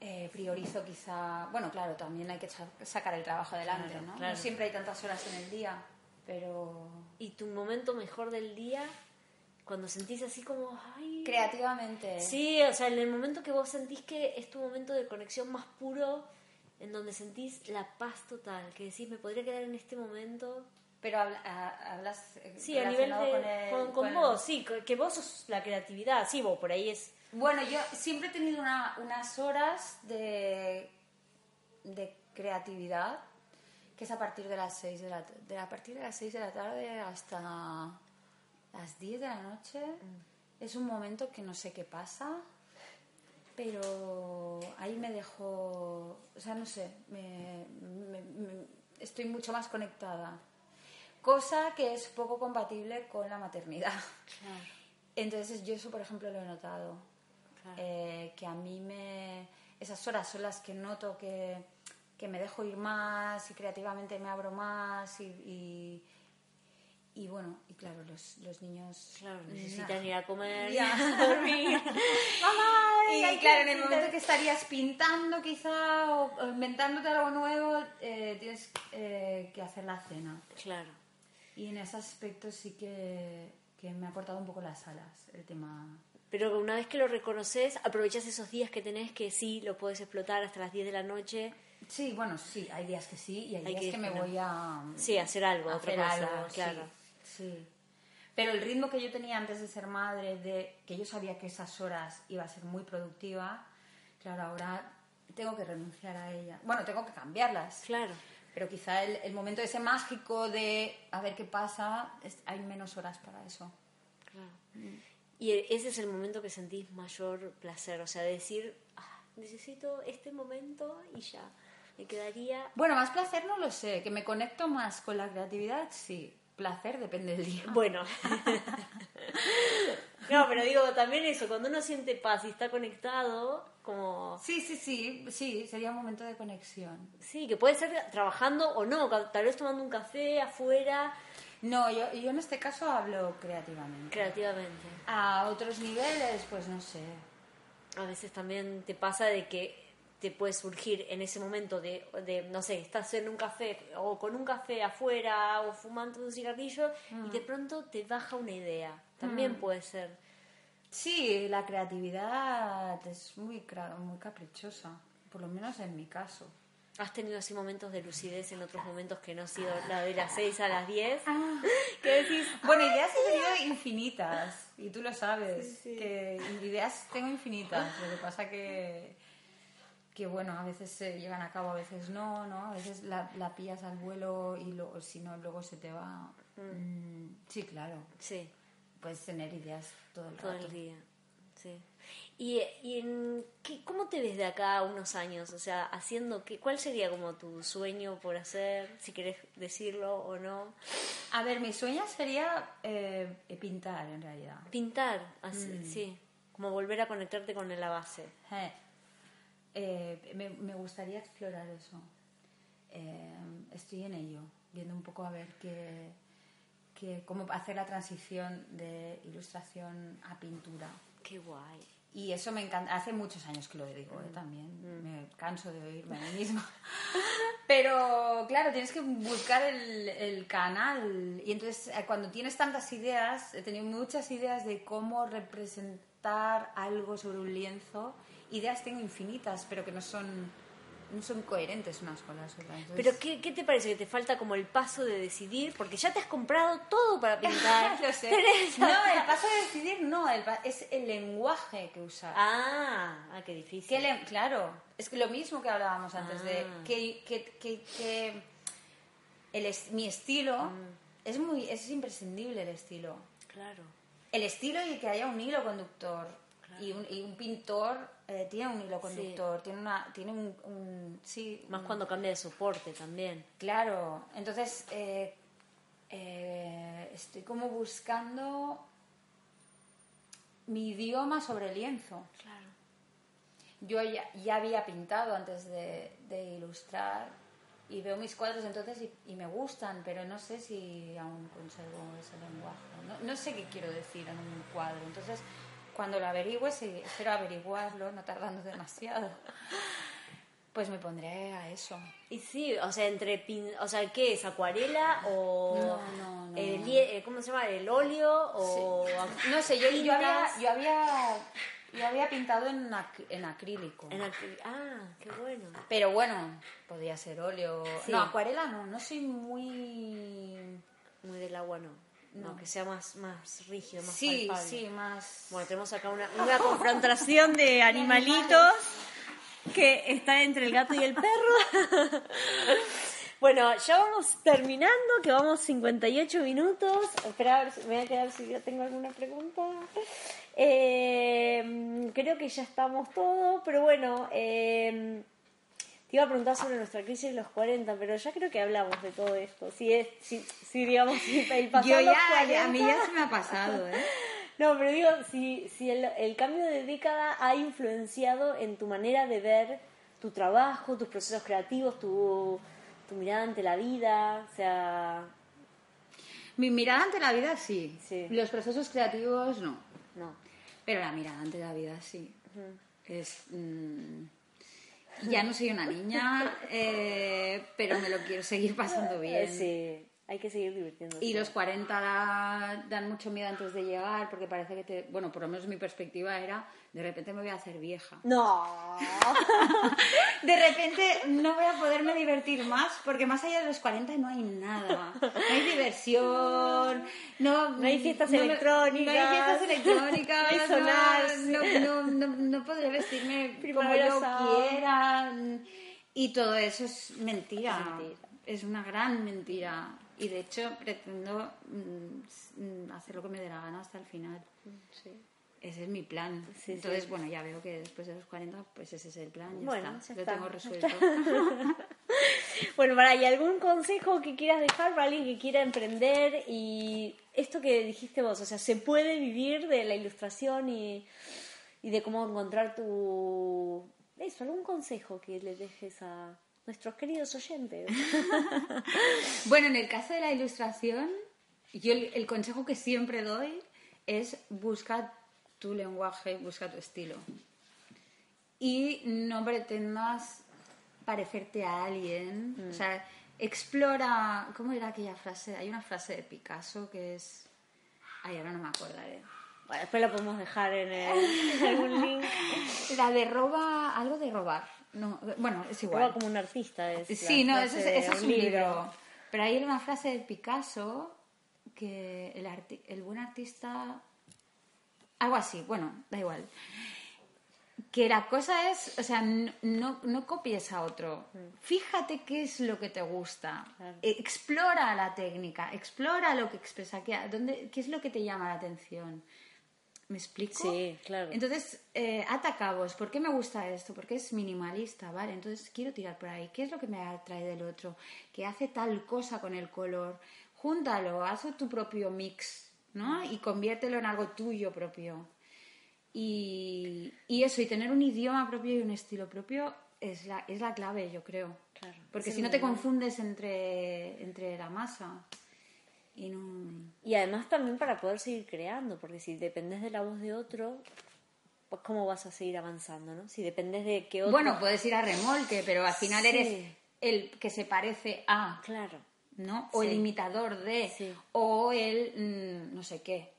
Speaker 2: eh, priorizo quizá... Bueno, claro, también hay que sa- sacar el trabajo adelante,
Speaker 1: Claro,
Speaker 2: ¿no?
Speaker 1: claro.
Speaker 2: No siempre hay tantas horas en el día, pero
Speaker 1: Y tu momento mejor del día, cuando sentís así como, ay...
Speaker 2: creativamente...
Speaker 1: Sí, o sea, en el momento que vos sentís que es tu momento de conexión más puro, en donde sentís la paz total, que decís, me podría quedar en este momento.
Speaker 2: Pero habla- a- hablas eh,
Speaker 1: Sí, a nivel de...
Speaker 2: con, el-
Speaker 1: con, con
Speaker 2: con el-
Speaker 1: vos, sí, que- que vos sos la creatividad, sí, vos por ahí es...
Speaker 2: Bueno, yo siempre he tenido una- unas horas de, de creatividad que es a partir de las 6 de la, de a partir de las 6 de la tarde hasta las 10 de la noche. Es un momento que no sé qué pasa. pero ahí me dejó, o sea, no sé, me- me- me- estoy mucho más conectada. Cosa que es poco compatible con la maternidad.
Speaker 1: Claro.
Speaker 2: Entonces yo eso, por ejemplo, lo he notado.
Speaker 1: Claro.
Speaker 2: Eh, que a mí me... Esas horas son las que noto que, que me dejo ir más y creativamente me abro más y... y, y bueno, y claro, los, los niños...
Speaker 1: Claro, necesitan ir a comer,
Speaker 2: Ya.
Speaker 1: a dormir.
Speaker 2: Y
Speaker 1: hay que
Speaker 2: claro, en el momento que estarías pintando quizá o, o inventándote algo nuevo, eh, tienes eh, que hacer la cena.
Speaker 1: Claro.
Speaker 2: Y en ese aspecto sí que, que me ha cortado un poco las alas el tema.
Speaker 1: Pero una vez que lo reconoces, aprovechas esos días que tenés que sí, lo puedes explotar hasta las 10 de la noche.
Speaker 2: Sí, bueno, sí, hay días que sí y hay,
Speaker 1: Hay
Speaker 2: días
Speaker 1: que
Speaker 2: que, me voy a...
Speaker 1: Sí, hacer algo, otra
Speaker 2: hacer
Speaker 1: cosa,
Speaker 2: algo, sí,
Speaker 1: claro.
Speaker 2: Sí, Pero el ritmo que yo tenía antes de ser madre, de que yo sabía que esas horas iba a ser muy productiva, claro, ahora tengo que renunciar a ella. Bueno, tengo que cambiarlas.
Speaker 1: Claro.
Speaker 2: Pero quizá el, el momento ese mágico de a ver qué pasa, es- hay menos horas para eso.
Speaker 1: Claro. Y ese es el momento que sentís mayor placer, o sea, decir, "Ah, necesito este momento y ya. Me quedaría.
Speaker 2: Bueno, más placer no lo sé, que me conecto más con la creatividad, sí. Placer depende del día.
Speaker 1: Bueno. no, pero digo también eso, cuando uno siente paz y está conectado, como.
Speaker 2: Sí, sí, sí, sí, sería un momento de conexión.
Speaker 1: Sí, que puede ser trabajando o no, tal vez tomando un café afuera,
Speaker 2: No, yo, yo en este caso hablo creativamente.
Speaker 1: creativamente.
Speaker 2: A otros niveles, pues no sé.
Speaker 1: A veces también te pasa de que te puede surgir en ese momento de, de, no sé, estás en un café o con un café afuera o fumando un cigarrillo y de pronto te baja una idea. También puede ser.
Speaker 2: Sí, la creatividad es muy, muy caprichosa, por lo menos en mi caso.
Speaker 1: ¿Has tenido así momentos de lucidez en otros momentos que no ha sido la de las 6 a las 10?
Speaker 2: Ah. Bueno, ideas he tenido infinitas, y tú lo sabes, que ideas tengo infinitas, lo que pasa que, que bueno, a veces se llevan a cabo, a veces no, ¿no? A veces la, la pillas al vuelo y luego, si no, luego se te va. Mm, sí, claro,
Speaker 1: Sí,
Speaker 2: puedes tener ideas todo el
Speaker 1: todo
Speaker 2: rato.
Speaker 1: el día. Sí. ¿Y, y en qué, cómo te ves de acá a unos años? O sea, haciendo qué, ¿cuál sería como tu sueño por hacer? Si querés decirlo o no.
Speaker 2: A ver, mi sueño sería eh, pintar, en realidad.
Speaker 1: Pintar, así,
Speaker 2: Mm.
Speaker 1: sí. Como volver a conectarte con la base.
Speaker 2: Eh, eh, me, me gustaría explorar eso. Eh, estoy en ello, viendo un poco a ver qué, qué- cómo hacer la transición de ilustración a pintura.
Speaker 1: Qué guay.
Speaker 2: Y eso me encanta. Hace muchos años que lo digo ¿eh? también. Me canso de oírme a mí misma. Pero claro, tienes que buscar el, el canal. Y entonces, eh, cuando tienes tantas ideas, he tenido muchas ideas de cómo representar algo sobre un lienzo. Ideas tengo infinitas, pero que no son, no son coherentes unas con las otras. Entonces-
Speaker 1: Pero ¿qué, ¿qué te parece? ¿Que te falta como el paso de decidir? Porque ya te has comprado todo para pintar.
Speaker 2: Lo sé.
Speaker 1: Tenés
Speaker 2: No, el paso de decidir no, el es el lenguaje que usar.
Speaker 1: Ah, ah, qué difícil.
Speaker 2: Claro, es que lo mismo que hablábamos antes de
Speaker 1: Ah.
Speaker 2: que, que, que- que el es- mi estilo
Speaker 1: Mm.
Speaker 2: es muy es imprescindible el estilo.
Speaker 1: Claro.
Speaker 2: El estilo y que haya un hilo conductor. Y, un, y un pintor eh, tiene un hilo conductor, tiene una tiene un, un- sí,
Speaker 1: Más
Speaker 2: un-
Speaker 1: cuando cambia de soporte también.
Speaker 2: Claro, entonces eh, eh, estoy como buscando mi idioma sobre el lienzo.
Speaker 1: Claro.
Speaker 2: Yo ya, ya había pintado antes de, de ilustrar y veo mis cuadros entonces y, y me gustan, pero no sé si aún conservo ese lenguaje. No, no sé qué quiero decir en un cuadro. Entonces, cuando lo averigüe, si espero averiguarlo, no tardando demasiado, pues me pondré a eso.
Speaker 1: Y sí, o sea, entre pin... o sea, ¿qué es? ¿Acuarela o
Speaker 2: No, no, no.
Speaker 1: el eh, ¿cómo se llama? ¿El óleo o
Speaker 2: No sé, yo, yo, había, yo, había, yo había pintado en, ac- en acrílico.
Speaker 1: en Ah, qué bueno.
Speaker 2: Pero bueno, podía ser óleo.
Speaker 1: Sí.
Speaker 2: No, acuarela no, no soy muy...
Speaker 1: Muy del agua no. No, que sea más, más rígido, más
Speaker 2: Sí,
Speaker 1: palpable.
Speaker 2: sí, más...
Speaker 1: Bueno, tenemos acá una, una confrontación de animalitos que está entre el gato y el perro. Bueno, ya vamos terminando, que vamos 58 minutos. Espera, a ver si me voy a quedar si yo tengo alguna pregunta. Eh, creo que ya estamos todos, pero bueno, eh, te iba a preguntar sobre nuestra crisis de los 40, pero ya creo que hablamos de todo esto. Si es, si, si digamos, si el pasar
Speaker 2: Yo ya,
Speaker 1: 40,
Speaker 2: a mí ya se me ha pasado, ¿eh?
Speaker 1: No, pero digo, si, si el, el cambio de década ha influenciado en tu manera de ver tu trabajo, tus procesos creativos, tu, tu mirada ante la vida, o sea,
Speaker 2: Mi mirada ante la vida sí.
Speaker 1: Sí.
Speaker 2: Los procesos creativos no.
Speaker 1: no.
Speaker 2: Pero la mirada ante la vida sí. Es. mm, ya no soy una niña, eh, pero me lo quiero seguir pasando bien.
Speaker 1: Sí, hay que seguir divirtiéndose.
Speaker 2: Y los 40 da- dan mucho miedo antes de llegar porque parece que te. Bueno, por lo menos mi perspectiva era: de repente me voy a hacer vieja.
Speaker 1: No.
Speaker 2: De repente no voy a poderme divertir más porque más allá de los 40 no hay nada. No hay diversión, no,
Speaker 1: No hay fiestas
Speaker 2: no
Speaker 1: electrónicas,
Speaker 2: no hay fiestas electrónicas,
Speaker 1: no hay
Speaker 2: no, no, no, no- podré vestirme como yo quiera. Y todo eso es mentira.
Speaker 1: Es mentira.
Speaker 2: Es una gran mentira. Y de hecho pretendo mm, mm, hacer lo que me dé la gana hasta el final.
Speaker 1: Sí.
Speaker 2: Ese es mi plan.
Speaker 1: Sí,
Speaker 2: Entonces,
Speaker 1: sí.
Speaker 2: bueno, ya veo que después de los 40, pues ese es el plan. Ya
Speaker 1: Bueno,
Speaker 2: está.
Speaker 1: ya
Speaker 2: Lo
Speaker 1: está,
Speaker 2: tengo resuelto.
Speaker 1: Bueno, para, ¿y algún consejo que quieras dejar para alguien que quiera emprender? Y esto que dijiste vos, o sea, ¿se puede vivir de la ilustración y, y de cómo encontrar tu... Eso, algún consejo que le dejes a nuestros queridos oyentes.
Speaker 2: Bueno, en el caso de la ilustración, yo el, el consejo que siempre doy es busca tu lenguaje, busca tu estilo. Y no pretendas parecerte a alguien. O sea, explora. ¿Cómo era aquella frase? Hay una frase de Picasso que es. Ay, ahora no me acordaré.
Speaker 1: Bueno, después la podemos dejar en, el- en algún link.
Speaker 2: La de roba. Algo de robar. No, bueno, es igual.
Speaker 1: Como un artista. Es
Speaker 2: Sí, no, eso es,
Speaker 1: de
Speaker 2: eso es un libro. Pero hay una frase de Picasso que el, arti- el buen artista. Algo así, bueno, da igual. Que la cosa es, o sea, no, no copies a otro. Fíjate qué es lo que te gusta.
Speaker 1: Claro.
Speaker 2: E- Explora la técnica, explora lo que expresa, qué, dónde, qué es lo que te llama la atención. ¿Me explico?
Speaker 1: Sí, claro.
Speaker 2: Entonces, eh, ata cabos. ¿Por qué me gusta esto? Porque es minimalista, ¿vale? Entonces quiero tirar por ahí. ¿Qué es lo que me atrae del otro? Que hace tal cosa con el color. Júntalo, haz tu propio mix, ¿no? Y conviértelo en algo tuyo propio. Y, y eso, y tener un idioma propio y un estilo propio es la, es la clave, yo creo.
Speaker 1: Claro.
Speaker 2: Porque
Speaker 1: Sí,
Speaker 2: si no te confundes entre, entre la masa y no...
Speaker 1: Y además también para poder seguir creando, porque si dependes de la voz de otro, pues cómo vas a seguir avanzando, ¿no? Si dependes de que otro...
Speaker 2: Bueno, puedes ir a remolque, pero al final
Speaker 1: Sí.
Speaker 2: eres el que se parece a,
Speaker 1: Claro.
Speaker 2: ¿no? O el imitador de,
Speaker 1: Sí.
Speaker 2: o el mm, no sé qué.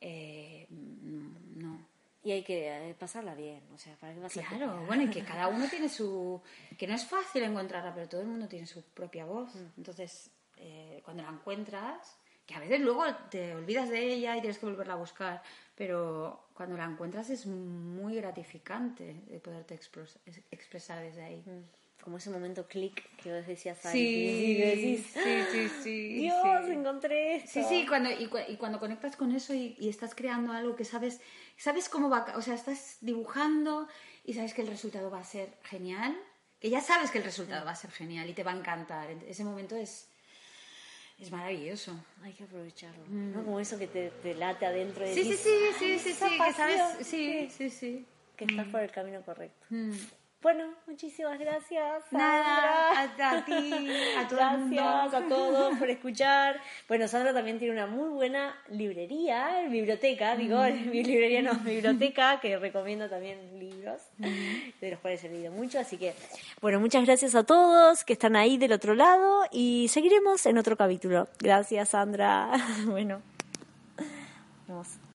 Speaker 2: Eh, mm, no.
Speaker 1: Y hay que eh, pasarla bien, o sea, ¿para qué vas a
Speaker 2: Claro, bueno, y que cada uno tiene su... que no es fácil encontrarla, pero todo el mundo tiene su propia voz.
Speaker 1: Mm.
Speaker 2: Entonces, eh, cuando la encuentras, que a veces luego te olvidas de ella y tienes que volverla a buscar, pero cuando la encuentras es muy gratificante de poderte expresar desde ahí.
Speaker 1: Como ese momento clic que vos decías antes.
Speaker 2: Sí,
Speaker 1: y decís,
Speaker 2: sí, sí, sí.
Speaker 1: Dios,
Speaker 2: sí.
Speaker 1: encontré esto.
Speaker 2: Sí, sí, cuando, y, cu- y cuando conectas con eso y, y estás creando algo que sabes, sabes cómo va, o sea, estás dibujando y sabes que el resultado va a ser genial, que ya sabes que el resultado va a ser genial y te va a encantar. Ese momento es, es maravilloso.
Speaker 1: Hay que aprovecharlo, ¿no? Como eso que te, te late adentro de
Speaker 2: Mm. Sí, sí, sí, sí, sí, sí, que sabes, sí, sí, sí.
Speaker 1: Que estás por el camino correcto.
Speaker 2: Mm.
Speaker 1: Bueno, muchísimas gracias.
Speaker 2: Nada, a, a ti, a todo el mundo.
Speaker 1: Gracias a todos por escuchar. Bueno, Sandra también tiene una muy buena librería, biblioteca, digo, mi librería no, biblioteca, que recomiendo también libros, de los cuales he leído mucho. Así que, bueno, muchas gracias a todos que están ahí del otro lado y seguiremos en otro capítulo. Gracias, Sandra. Bueno, vamos.